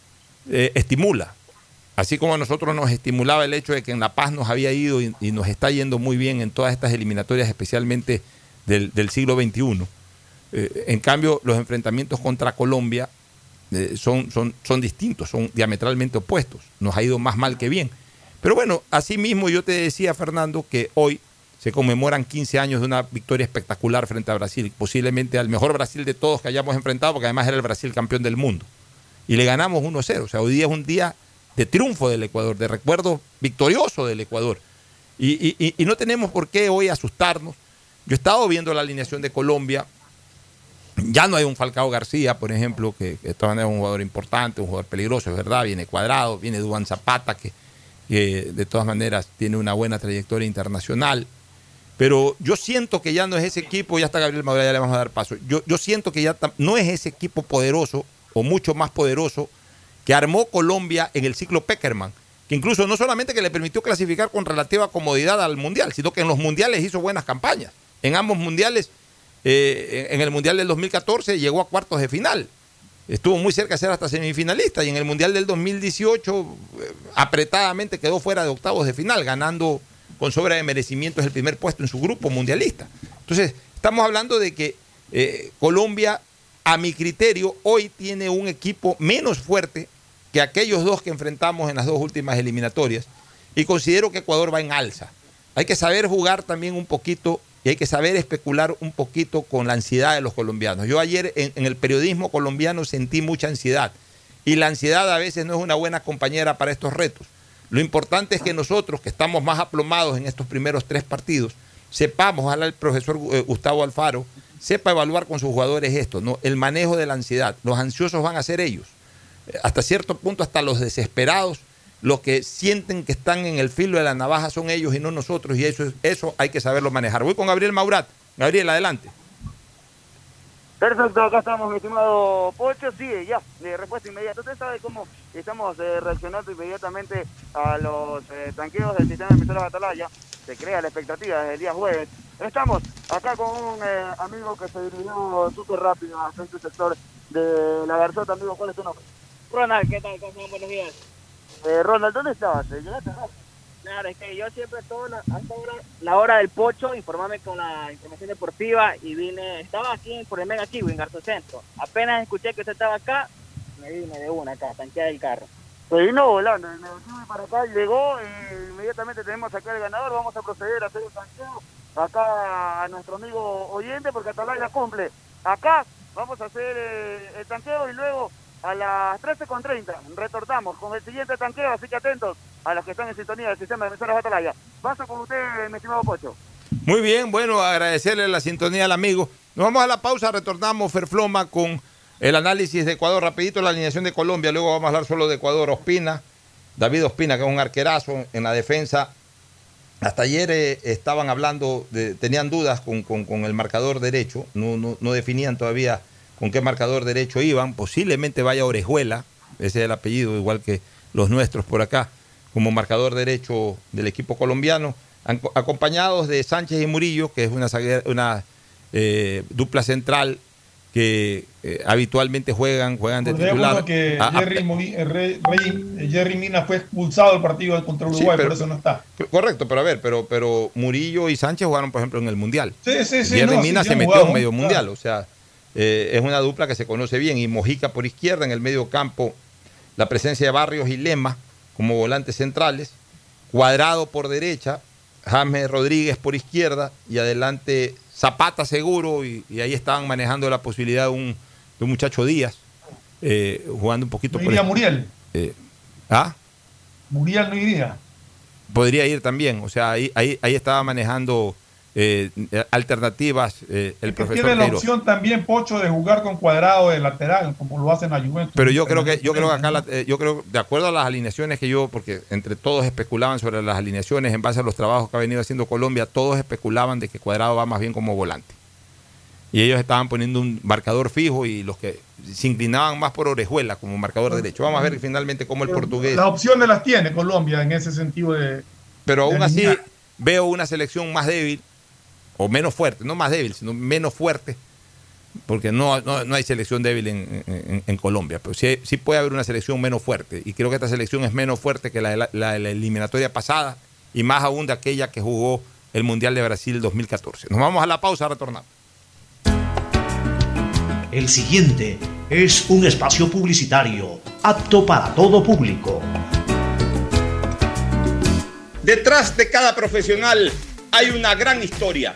eh, estimula. Así como a nosotros nos estimulaba el hecho de que en La Paz nos había ido y, nos está yendo muy bien en todas estas eliminatorias, especialmente del siglo XXI. Eh, en cambio, los enfrentamientos contra Colombia eh, son, son, son distintos, son diametralmente opuestos. Nos ha ido más mal que bien. Pero bueno, asimismo yo te decía, Fernando, que hoy se conmemoran 15 años de una victoria espectacular frente a Brasil, posiblemente al mejor Brasil de todos que hayamos enfrentado, porque además era el Brasil campeón del mundo. Y le ganamos 1-0. O sea, hoy día es un día de triunfo del Ecuador, de recuerdo victorioso del Ecuador. Y, y- y no tenemos por qué hoy asustarnos. Yo he estado viendo la alineación de Colombia. Ya no hay un Falcao García, por ejemplo, que, de todas maneras es un jugador importante, un jugador peligroso, es verdad. Viene Cuadrado, viene Duan Zapata, que, de todas maneras tiene una buena trayectoria internacional. Pero yo siento que ya no es ese equipo, ya está Gabriel Madura, ya le vamos a dar paso. Yo, yo siento que ya no es ese equipo poderoso o mucho más poderoso que armó Colombia en el ciclo Peckerman, que incluso no solamente que le permitió clasificar con relativa comodidad al Mundial, sino que en los Mundiales hizo buenas campañas. En ambos Mundiales, eh, en el Mundial del 2014 llegó a cuartos de final. Estuvo muy cerca de ser hasta semifinalista y en el Mundial del 2018 eh, apretadamente quedó fuera de octavos de final, ganando con sobra de merecimientos el primer puesto en su grupo mundialista. Entonces, estamos hablando de que eh, Colombia, a mi criterio, hoy tiene un equipo menos fuerte que aquellos dos que enfrentamos en las dos últimas eliminatorias y considero que Ecuador va en alza. Hay que saber jugar también un poquito y hay que saber especular un poquito con la ansiedad de los colombianos. Yo ayer en, el periodismo colombiano sentí mucha ansiedad y la ansiedad a veces no es una buena compañera para estos retos. Lo importante es que nosotros, que estamos más aplomados en estos primeros tres partidos, sepamos, ojalá el profesor eh, Gustavo Alfaro sepa evaluar con sus jugadores esto, ¿no? el manejo de la ansiedad. Los ansiosos van a ser ellos. Eh, Hasta cierto punto, hasta los desesperados, los que sienten que están en el filo de la navaja son ellos y no nosotros, y eso, es- eso hay que saberlo manejar. Voy con Gabriel Maurat. Gabriel, adelante. Perfecto, acá estamos, mi estimado Pocho. Sí, ya, de respuesta inmediata. Usted sabe cómo estamos eh, reaccionando inmediatamente a los eh, tanqueos del sistema de emisoras Atalaya. Se crea la expectativa desde el día jueves. Estamos acá con un eh, amigo que se dirigió súper rápido hasta este sector de la Garzota. Amigo, ¿cuál es tu nombre? Ronald, ¿qué tal? ¿Cómo están? Buenos días. Eh, Ronald, ¿dónde estabas? Eh, ¿Llegaste? Claro, es que yo siempre toda la, hasta ahora, la hora del pocho, informarme con la información deportiva y vine, estaba aquí por el Mega Kiwi en Garzo Centro. Apenas escuché que usted estaba acá, me vine de una acá, tanquear el carro. Se vino volando, el negativo para acá llegó y inmediatamente tenemos acá el ganador. Vamos a proceder a hacer el tanqueo acá a nuestro amigo oyente porque Atalaya cumple. Acá vamos a hacer eh, el tanqueo y luego a las 13.30 retornamos con el siguiente tanqueo, así que atentos a los que están en sintonía del sistema de emisoras Atalaya. Paso con usted, mi estimado Pocho. Muy bien, bueno, agradecerle la sintonía al amigo. Nos vamos a la pausa, retornamos Ferfloma con el análisis de Ecuador, rapidito la alineación de Colombia, luego vamos a hablar solo de Ecuador. Ospina, David Ospina, que es un arquerazo en la defensa. Hasta ayer eh, estaban hablando, tenían dudas con, con- con el marcador derecho, no, no- no definían todavía con qué marcador derecho iban. Posiblemente vaya Orejuela, ese es el apellido, igual que los nuestros por acá, como marcador derecho del equipo colombiano, an- acompañados de Sánchez y Murillo, que es una, una eh, dupla central que eh, habitualmente juegan, juegan de titular. que Ah, ah, Jerry, eh, Rey- eh, Jerry Mina fue expulsado del partido contra Sí, Uruguay, pero- por eso no está. Correcto, pero a ver, pero, pero Murillo y Sánchez jugaron, por ejemplo, en el Mundial. Sí, sí, sí, Jerry no, Mina se metió en medio claro. mundial, o sea, eh, es una dupla que se conoce bien. Y Mojica por izquierda, en el medio campo, la presencia de Barrios y Lema como volantes centrales, Cuadrado por derecha, James Rodríguez por izquierda y adelante Zapata seguro, y, y ahí estaban manejando la posibilidad de un, de un muchacho Díaz, eh, jugando un poquito No por iría el- Muriel. eh, ¿Ah? Muriel no iría. podría ir también. O sea, ahí, ahí, ahí estaba manejando eh, alternativas eh, el Que profesor tiene la opción también, Pocho, de jugar con cuadrado de lateral, como lo hacen a Juventus. Pero yo creo que, yo creo que acá, la- eh, yo creo, de acuerdo a las alineaciones que yo, porque entre todos especulaban sobre las alineaciones en base a los trabajos que ha venido haciendo Colombia, todos especulaban de que Cuadrado va más bien como volante. Y ellos estaban poniendo un marcador fijo y los que se inclinaban más por Orejuela como marcador derecho. Vamos a ver finalmente cómo el portugués. Las opciones las tiene Colombia en ese sentido de. Pero aún de así veo una selección más débil, o menos fuerte, no más débil, sino menos fuerte, porque no, no, no hay selección débil en, en- en Colombia, pero sí, sí puede haber una selección menos fuerte, y creo que esta selección es menos fuerte que la la, la de la eliminatoria pasada, y más aún de aquella que jugó el Mundial de Brasil 2014. Nos vamos a la pausa, retornamos. El siguiente es un espacio publicitario apto para todo público. Detrás de cada profesional hay una gran historia.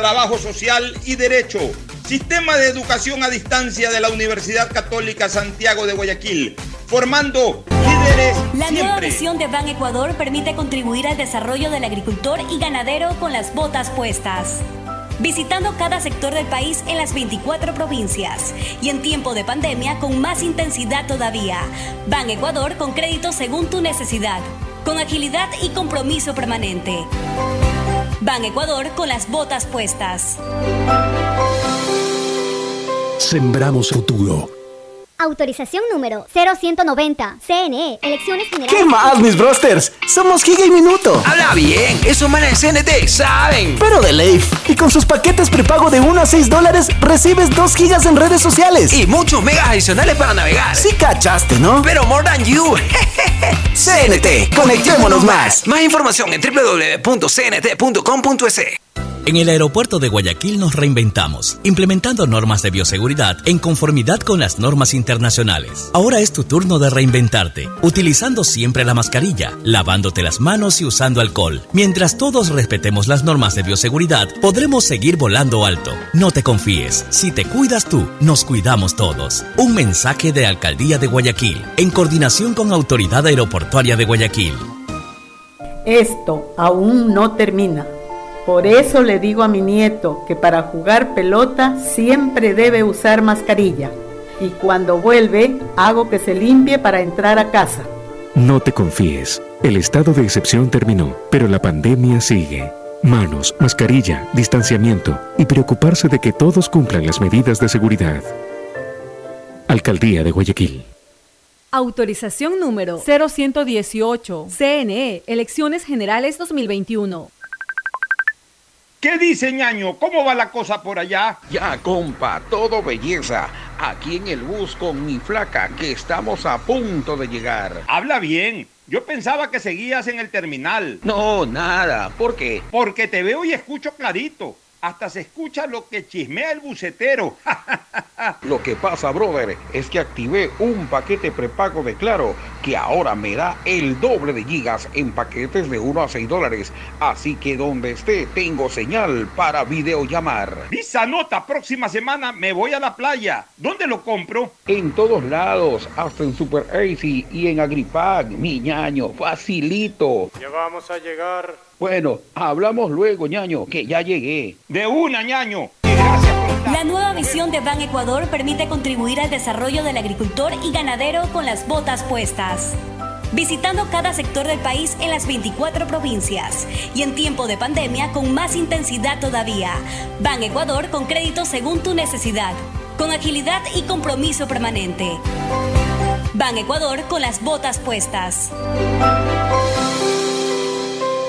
trabajo social y derecho. Sistema de Educación a Distancia de la Universidad Católica Santiago de Guayaquil, formando líderes La nueva siempre. visión de Ban Ecuador permite contribuir al desarrollo del agricultor y ganadero con las botas puestas. Visitando cada sector del país en las 24 provincias y en tiempo de pandemia con más intensidad todavía. Ban Ecuador con crédito según tu necesidad, con agilidad y compromiso permanente. Ban Ecuador con las botas puestas. Sembramos futuro. Autorización número 0190. CNE. Elecciones Generales. ¿Qué más, mis brosters? Somos Giga y Minuto. Habla bien, esos manes de CNT saben. Pero de Leif. Y con sus paquetes prepago de 1 a 6 dólares, recibes 2 gigas en redes sociales. Y muchos megas adicionales para navegar. Sí cachaste, ¿no? Pero more than you. CNT, conectémonos más. Más información en www.cnt.com.es. En el aeropuerto de Guayaquil nos reinventamos, implementando normas de bioseguridad en conformidad con las normas internacionales. Ahora es tu turno de reinventarte, utilizando siempre la mascarilla, lavándote las manos y usando alcohol. Mientras todos respetemos las normas de bioseguridad, podremos seguir volando alto. No te confíes, si te cuidas tú, nos cuidamos todos. Un mensaje de Alcaldía de Guayaquil, en coordinación con Autoridad Aeroportuaria de Guayaquil. Esto aún no termina. Por eso le digo a mi nieto que para jugar pelota siempre debe usar mascarilla. Y cuando vuelve, hago que se limpie para entrar a casa. No te confíes. El estado de excepción terminó, pero la pandemia sigue. Manos, mascarilla, distanciamiento y preocuparse de que todos cumplan las medidas de seguridad. Alcaldía de Guayaquil. Autorización número 0118. CNE, Elecciones Generales 2021. ¿Qué dice ñaño? ¿Cómo va la cosa por allá? Ya, compa, todo belleza. Aquí en el bus con mi flaca, que estamos a punto de llegar. Habla bien. Yo pensaba que seguías en el terminal. No, nada. ¿Por qué? Porque te veo y escucho clarito. Hasta se escucha lo que chismea el bucetero. Lo que pasa, brother, es que activé un paquete prepago de Claro que ahora me da el doble de gigas en paquetes de 1 a 6 dólares. Así que donde esté, tengo señal para videollamar. Visa nota, próxima semana me voy a la playa. ¿Dónde lo compro? En todos lados, hasta en Super Easy y en Agripag, mi ñaño, facilito. Ya vamos a llegar. Bueno, hablamos luego, ñaño, que ya llegué. De una, ñaño. La nueva visión de Ban Ecuador permite contribuir al desarrollo del agricultor y ganadero con las botas puestas. Visitando cada sector del país en las 24 provincias y en tiempo de pandemia con más intensidad todavía. Ban Ecuador con crédito según tu necesidad, con agilidad y compromiso permanente. Ban Ecuador con las botas puestas.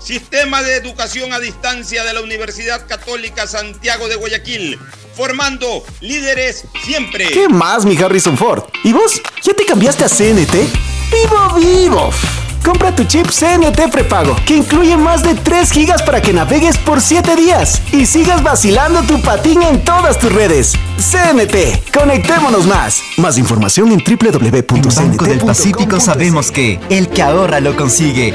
Sistema de Educación a Distancia de la Universidad Católica Santiago de Guayaquil, formando líderes siempre. ¿Qué más, mi Harrison Ford? ¿Y vos? ¿Ya te cambiaste a CNT? ¡Vivo, vivo! Compra tu chip CNT prepago, que incluye más de 3 gigas para que navegues por 7 días y sigas vacilando tu patín en todas tus redes. CNT, conectémonos más. Más información en www.cnt.com.es. Banco del Pacífico sabemos que el que ahorra lo consigue.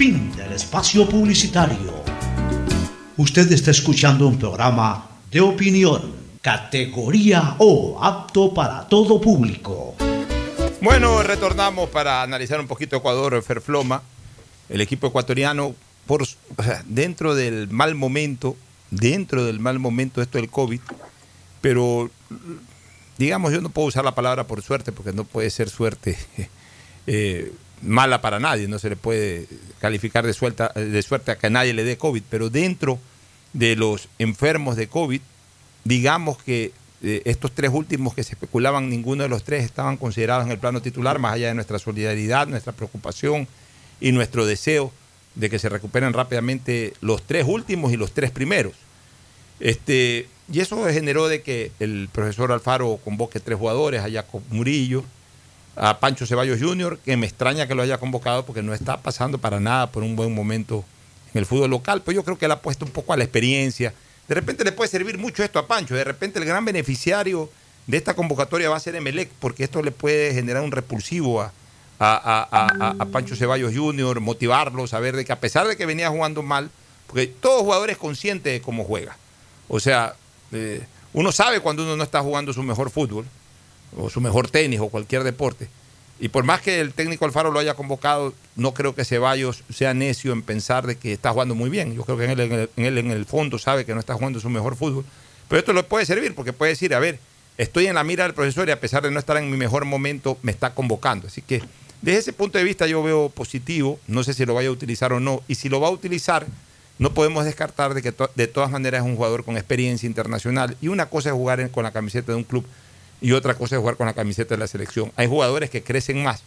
Fin del espacio publicitario. Usted está escuchando un programa de opinión, categoría O, apto para todo público. Bueno, retornamos para analizar un poquito Ecuador, Ferfloma. El equipo ecuatoriano, dentro del mal momento, dentro del mal momento esto del COVID, pero digamos, yo no puedo usar la palabra por suerte, porque no puede ser suerte eh, mala para nadie, no se le puede calificar de, suelta, de suerte a que nadie le dé COVID, pero dentro de los enfermos de COVID, digamos que eh, estos tres últimos que se especulaban, ninguno de los tres estaban considerados en el plano titular, más allá de nuestra solidaridad, nuestra preocupación y nuestro deseo de que se recuperen rápidamente los tres últimos y los tres primeros. Este, y eso generó de que el profesor Alfaro convoque tres jugadores, a Jacob Murillo, a Pancho Ceballos Jr., que me extraña que lo haya convocado porque no está pasando para nada por un buen momento en el fútbol local, pero yo creo que él ha puesto un poco a la experiencia. De repente le puede servir mucho esto a Pancho, de repente el gran beneficiario de esta convocatoria va a ser Emelec, porque esto le puede generar un repulsivo a, a, a, Pancho Ceballos Jr., motivarlo, saber de que a pesar de que venía jugando mal, porque todo jugador es consciente de cómo juega. O sea, eh, uno sabe cuando uno no está jugando su mejor fútbol, o su mejor tenis, o cualquier deporte. Y por más que el técnico Alfaro lo haya convocado, no creo que Ceballos sea necio en pensar de que está jugando muy bien. Yo creo que en él en el, él, en el fondo sabe que no está jugando su mejor fútbol. Pero esto le puede servir porque puede decir, a ver, estoy en la mira del profesor y a pesar de no estar en mi mejor momento, me está convocando. Así que desde ese punto de vista yo veo positivo, no sé si lo vaya a utilizar o no, y si lo va a utilizar, no podemos descartar de que de todas maneras es un jugador con experiencia internacional y una cosa es jugar con la camiseta de un club y otra cosa es jugar con la camiseta de la selección. Hay jugadores que crecen más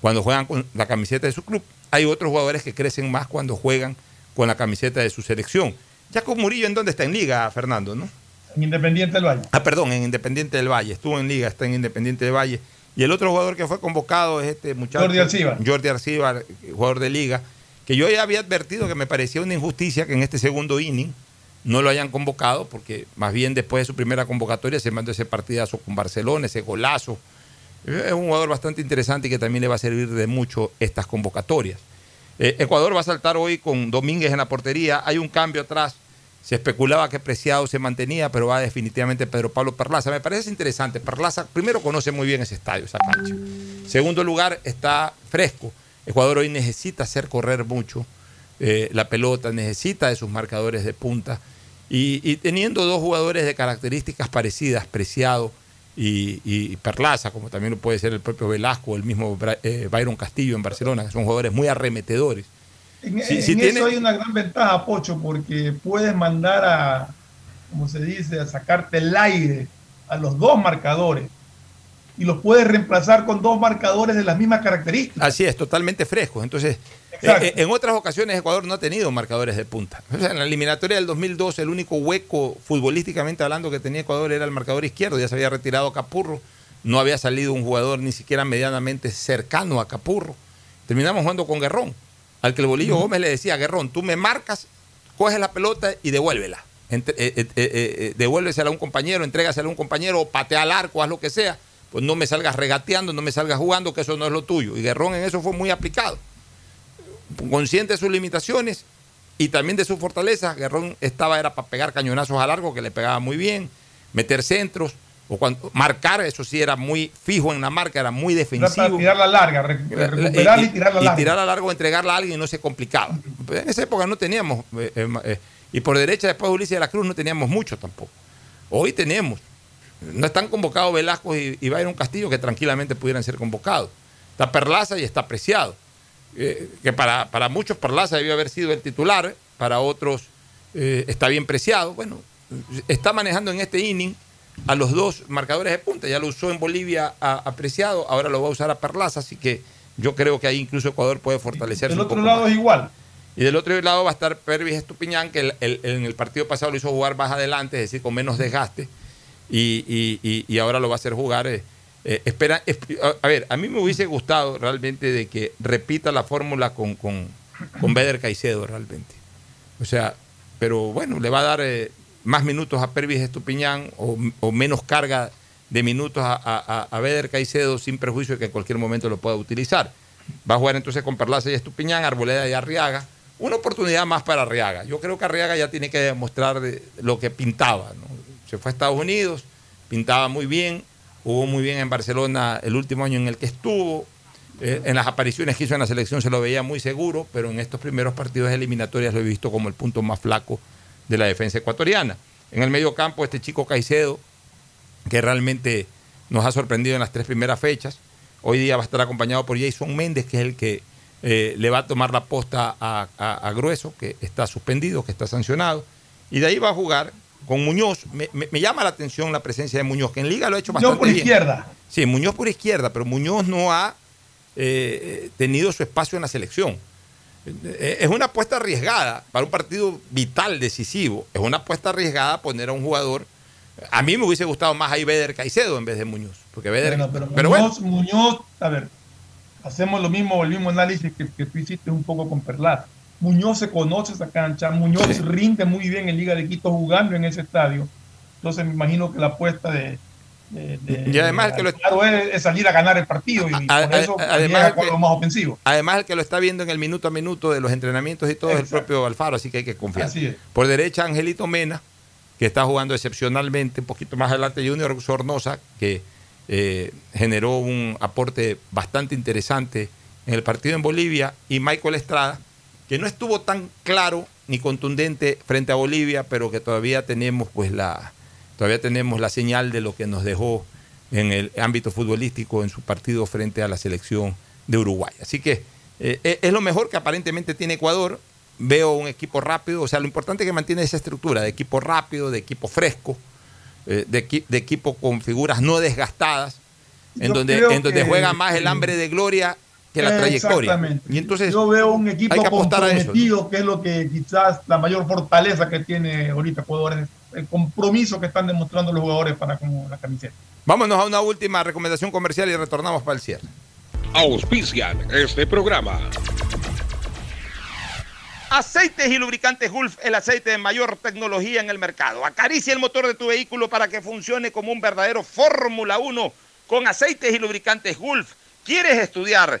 cuando juegan con la camiseta de su club, hay otros jugadores que crecen más cuando juegan con la camiseta de su selección. Jacob Murillo, ¿en dónde está? En Liga, Fernando, ¿no? En Independiente del Valle. Ah, perdón, en Independiente del Valle. Estuvo en Liga, está en Independiente del Valle. Y el otro jugador que fue convocado es este muchacho. Jordi Arcibar. Jordi Arcibar, jugador de Liga. Que yo ya había advertido que me parecía una injusticia que en este segundo inning no lo hayan convocado, porque más bien después de su primera convocatoria se mandó ese partidazo con Barcelona, ese golazo. Es un jugador bastante interesante y que también le va a servir de mucho estas convocatorias. Eh, Ecuador va a saltar hoy con Domínguez en la portería. Hay un cambio atrás. Se especulaba que Preciado se mantenía, pero va definitivamente Pedro Pablo Perlaza. Me parece interesante. Perlaza primero conoce muy bien ese estadio, esa cancha. Segundo lugar, está fresco. Ecuador hoy necesita hacer correr mucho eh, la pelota, necesita de sus marcadores de punta. Y, y, teniendo dos jugadores de características parecidas, Preciado y, y, Perlaza, como también lo puede ser el propio Velasco, el mismo eh, Byron Castillo en Barcelona, que son jugadores muy arremetedores. En, si, en si eso tiene... hay una gran ventaja, Pocho, porque puedes mandar a, como se dice, a sacarte el aire a los dos marcadores y los puedes reemplazar con dos marcadores de las mismas características. Así es, totalmente frescos. Entonces, eh, en otras ocasiones Ecuador no ha tenido marcadores de punta. O sea, en la eliminatoria del 2002 el único hueco futbolísticamente hablando que tenía Ecuador era el marcador izquierdo. Ya se había retirado Capurro, no había salido un jugador ni siquiera medianamente cercano a Capurro. Terminamos jugando con Guerrón, al que el Bolillo uh -huh. Gómez le decía, Guerrón, tú me marcas, coges la pelota y devuélvela. Entre, eh, eh, eh, devuélvesela a un compañero, entrégasela a un compañero, o patea al arco, haz lo que sea pues no me salgas regateando, no me salgas jugando, que eso no es lo tuyo. Y Guerrón en eso fue muy aplicado. Consciente de sus limitaciones, Y también de sus fortalezas, Guerrón estaba era para pegar cañonazos a largo, que le pegaba muy bien, meter centros, o cuando, marcar, eso sí era muy fijo en la marca, era muy defensivo. Tirarla larga, recuperarla y, tirarla larga. Y tirarla largo, entregarla a alguien y no se complicaba. En esa época no teníamos, eh, eh, eh, y por derecha después de Ulises de la Cruz no teníamos mucho tampoco. Hoy tenemos. No están convocados Velasco y, y Byron Castillo, que tranquilamente pudieran ser convocados. Está Perlaza y está Preciado. Que para, para muchos Perlaza debió haber sido el titular, para otros está bien preciado. Bueno, está manejando en este inning a los dos marcadores de punta. Ya lo usó en Bolivia apreciado, ahora lo va a usar a Perlaza, así que yo creo que ahí incluso Ecuador puede fortalecerse. Del otro lado es igual. Y del otro lado va a estar Pervis Estupiñán, que en el partido pasado lo hizo jugar más adelante, es decir, con menos desgaste, y, ahora lo va a hacer jugar. Eh, eh, espera, a ver, a mí me hubiese gustado realmente de que repita la fórmula con, con, con Beder Caicedo realmente. O sea, pero bueno, le va a dar eh, más minutos a Pervis Estupiñán o, menos carga de minutos a, a, a, Beder Caicedo sin perjuicio de que en cualquier momento lo pueda utilizar. Va a jugar entonces con Perlaza y Estupiñán, Arboleda y Arriaga. Una oportunidad más para Arriaga. Yo creo que Arriaga ya tiene que demostrar lo que pintaba. Se fue a Estados Unidos, pintaba muy bien, jugó muy bien en Barcelona el último año en el que estuvo. Eh, en las apariciones que hizo en la selección se lo veía muy seguro, pero en estos primeros partidos eliminatorias lo he visto como el punto más flaco de la defensa ecuatoriana. En el medio campo, este chico Caicedo, que realmente nos ha sorprendido en las tres primeras fechas. Hoy día va a estar acompañado por Jason Méndez, que es el que eh, le va a tomar la posta a, Grueso, que está suspendido, que está sancionado. Y de ahí va a jugar con Muñoz. Me, llama la atención la presencia de Muñoz, que en Liga lo ha hecho bastante Muñoz por izquierda. Sí, Muñoz por izquierda, pero Muñoz no ha eh, tenido su espacio en la selección. Eh, es una apuesta arriesgada para un partido vital, decisivo. Es una apuesta arriesgada poner a un jugador. A mí me hubiese gustado más ahí Beder Caicedo en vez de Muñoz. Porque Beder, pero, Muñoz, Muñoz, a ver, hacemos lo mismo, el mismo análisis que, que tú hiciste un poco con Perlat. Muñoz se conoce esa cancha, Muñoz rinde muy bien en Liga de Quito jugando en ese estadio. Entonces me imagino que la apuesta de, y además que lo claro es, salir a ganar el partido y por eso además el que, más ofensivo. Además el que lo está viendo en el minuto a minuto de los entrenamientos y todo es el propio Alfaro, así que hay que confiar. Por derecha Angelito Mena, que está jugando excepcionalmente, un poquito más adelante Junior Sornosa, que eh, generó un aporte bastante interesante en el partido en Bolivia, y Michael Estrada, que no estuvo tan claro ni contundente frente a Bolivia, pero que todavía tenemos pues la Todavía tenemos la señal de lo que nos dejó en el ámbito futbolístico en su partido frente a la selección de Uruguay. Así que eh, eh, es lo mejor que aparentemente tiene Ecuador. Veo un equipo rápido, o sea, lo importante es que mantiene esa estructura de equipo rápido, de equipo fresco, eh, de, de, equipo con figuras no desgastadas, en donde, en donde juega más el hambre de gloria que la trayectoria. Exactamente. Y entonces yo veo un equipo que comprometido, que es lo que quizás la mayor fortaleza que tiene ahorita Ecuador el compromiso que están demostrando los jugadores para con la camiseta. Vámonos a una última recomendación comercial y retornamos para el cierre. Auspician este programa. Aceites y lubricantes Gulf, el aceite de mayor tecnología en el mercado. Acaricia el motor de tu vehículo para que funcione como un verdadero Fórmula 1 con aceites y lubricantes Gulf. ¿Quieres estudiar,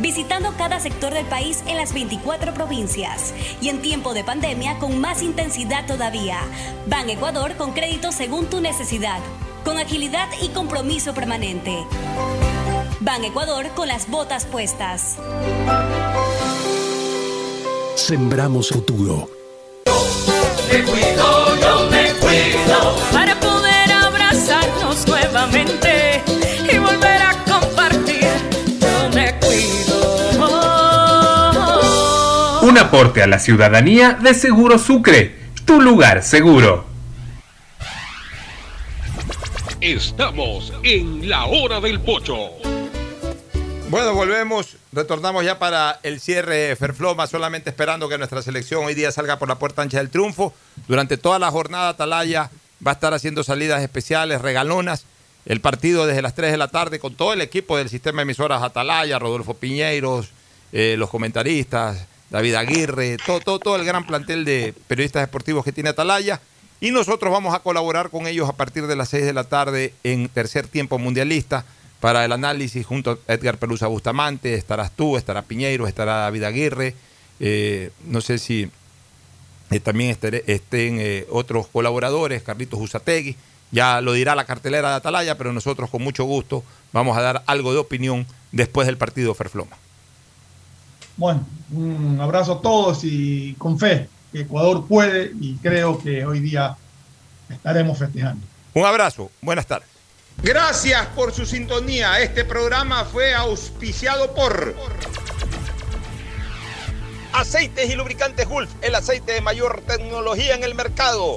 visitando cada sector del país en las 24 provincias y en tiempo de pandemia con más intensidad todavía. Ban Ecuador con crédito según tu necesidad, con agilidad y compromiso permanente. Ban Ecuador con las botas puestas. Sembramos futuro. Me cuido, yo me cuido. Para poder abrazarnos nuevamente aporte a la ciudadanía de Seguro Sucre, tu lugar seguro. Estamos en la hora del pocho. Bueno, volvemos, retornamos ya para el cierre Ferfloma, solamente esperando que nuestra selección hoy día salga por la puerta ancha del triunfo. Durante toda la jornada Atalaya va a estar haciendo salidas especiales, regalonas. El partido desde las 3 de la tarde con todo el equipo del sistema de emisoras Atalaya, Rodolfo Piñeiros, eh, los comentaristas, David Aguirre, todo, todo, todo el gran plantel de periodistas deportivos que tiene Atalaya. Y nosotros vamos a colaborar con ellos a partir de las 6 de la tarde en tercer tiempo mundialista para el análisis junto a Edgar Pelusa Bustamante. Estarás tú, estará Piñeiro, estará David Aguirre. eh, no sé si eh, también estén eh, otros colaboradores, Carlitos Usategui. Ya lo dirá la cartelera de Atalaya, pero nosotros con mucho gusto vamos a dar algo de opinión después del partido Ferfloma. Bueno, un abrazo a todos y con fe que Ecuador puede y creo que hoy día estaremos festejando. Un abrazo, buenas tardes. Gracias por su sintonía. Este programa fue auspiciado por Aceites y Lubricantes Gulf, el aceite de mayor tecnología en el mercado.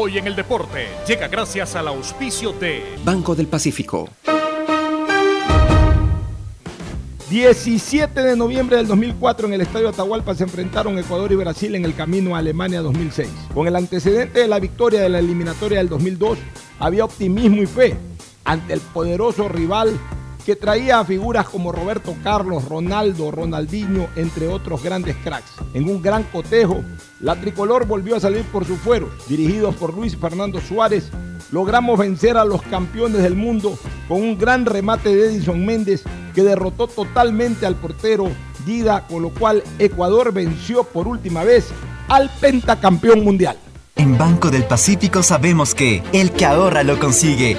Hoy en el deporte llega gracias al auspicio de Banco del Pacífico. 17 de noviembre del 2004 en el Estadio Atahualpa se enfrentaron Ecuador y Brasil en el camino a Alemania 2006. Con el antecedente de la victoria de la eliminatoria del 2002, había optimismo y fe ante el poderoso rival que traía a figuras como Roberto Carlos, Ronaldo, Ronaldinho, entre otros grandes cracks. En un gran cotejo, la tricolor volvió a salir por sus fueros. Dirigidos por Luis Fernando Suárez, logramos vencer a los campeones del mundo con un gran remate de Edison Méndez que derrotó totalmente al portero Dida, con lo cual Ecuador venció por última vez al pentacampeón mundial. En Banco del Pacífico sabemos que el que ahorra lo consigue.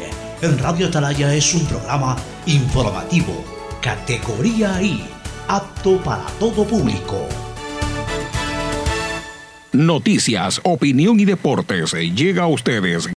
en Radio Atalaya es un programa informativo, categoría I, apto para todo público. Noticias, opinión y deportes llega a ustedes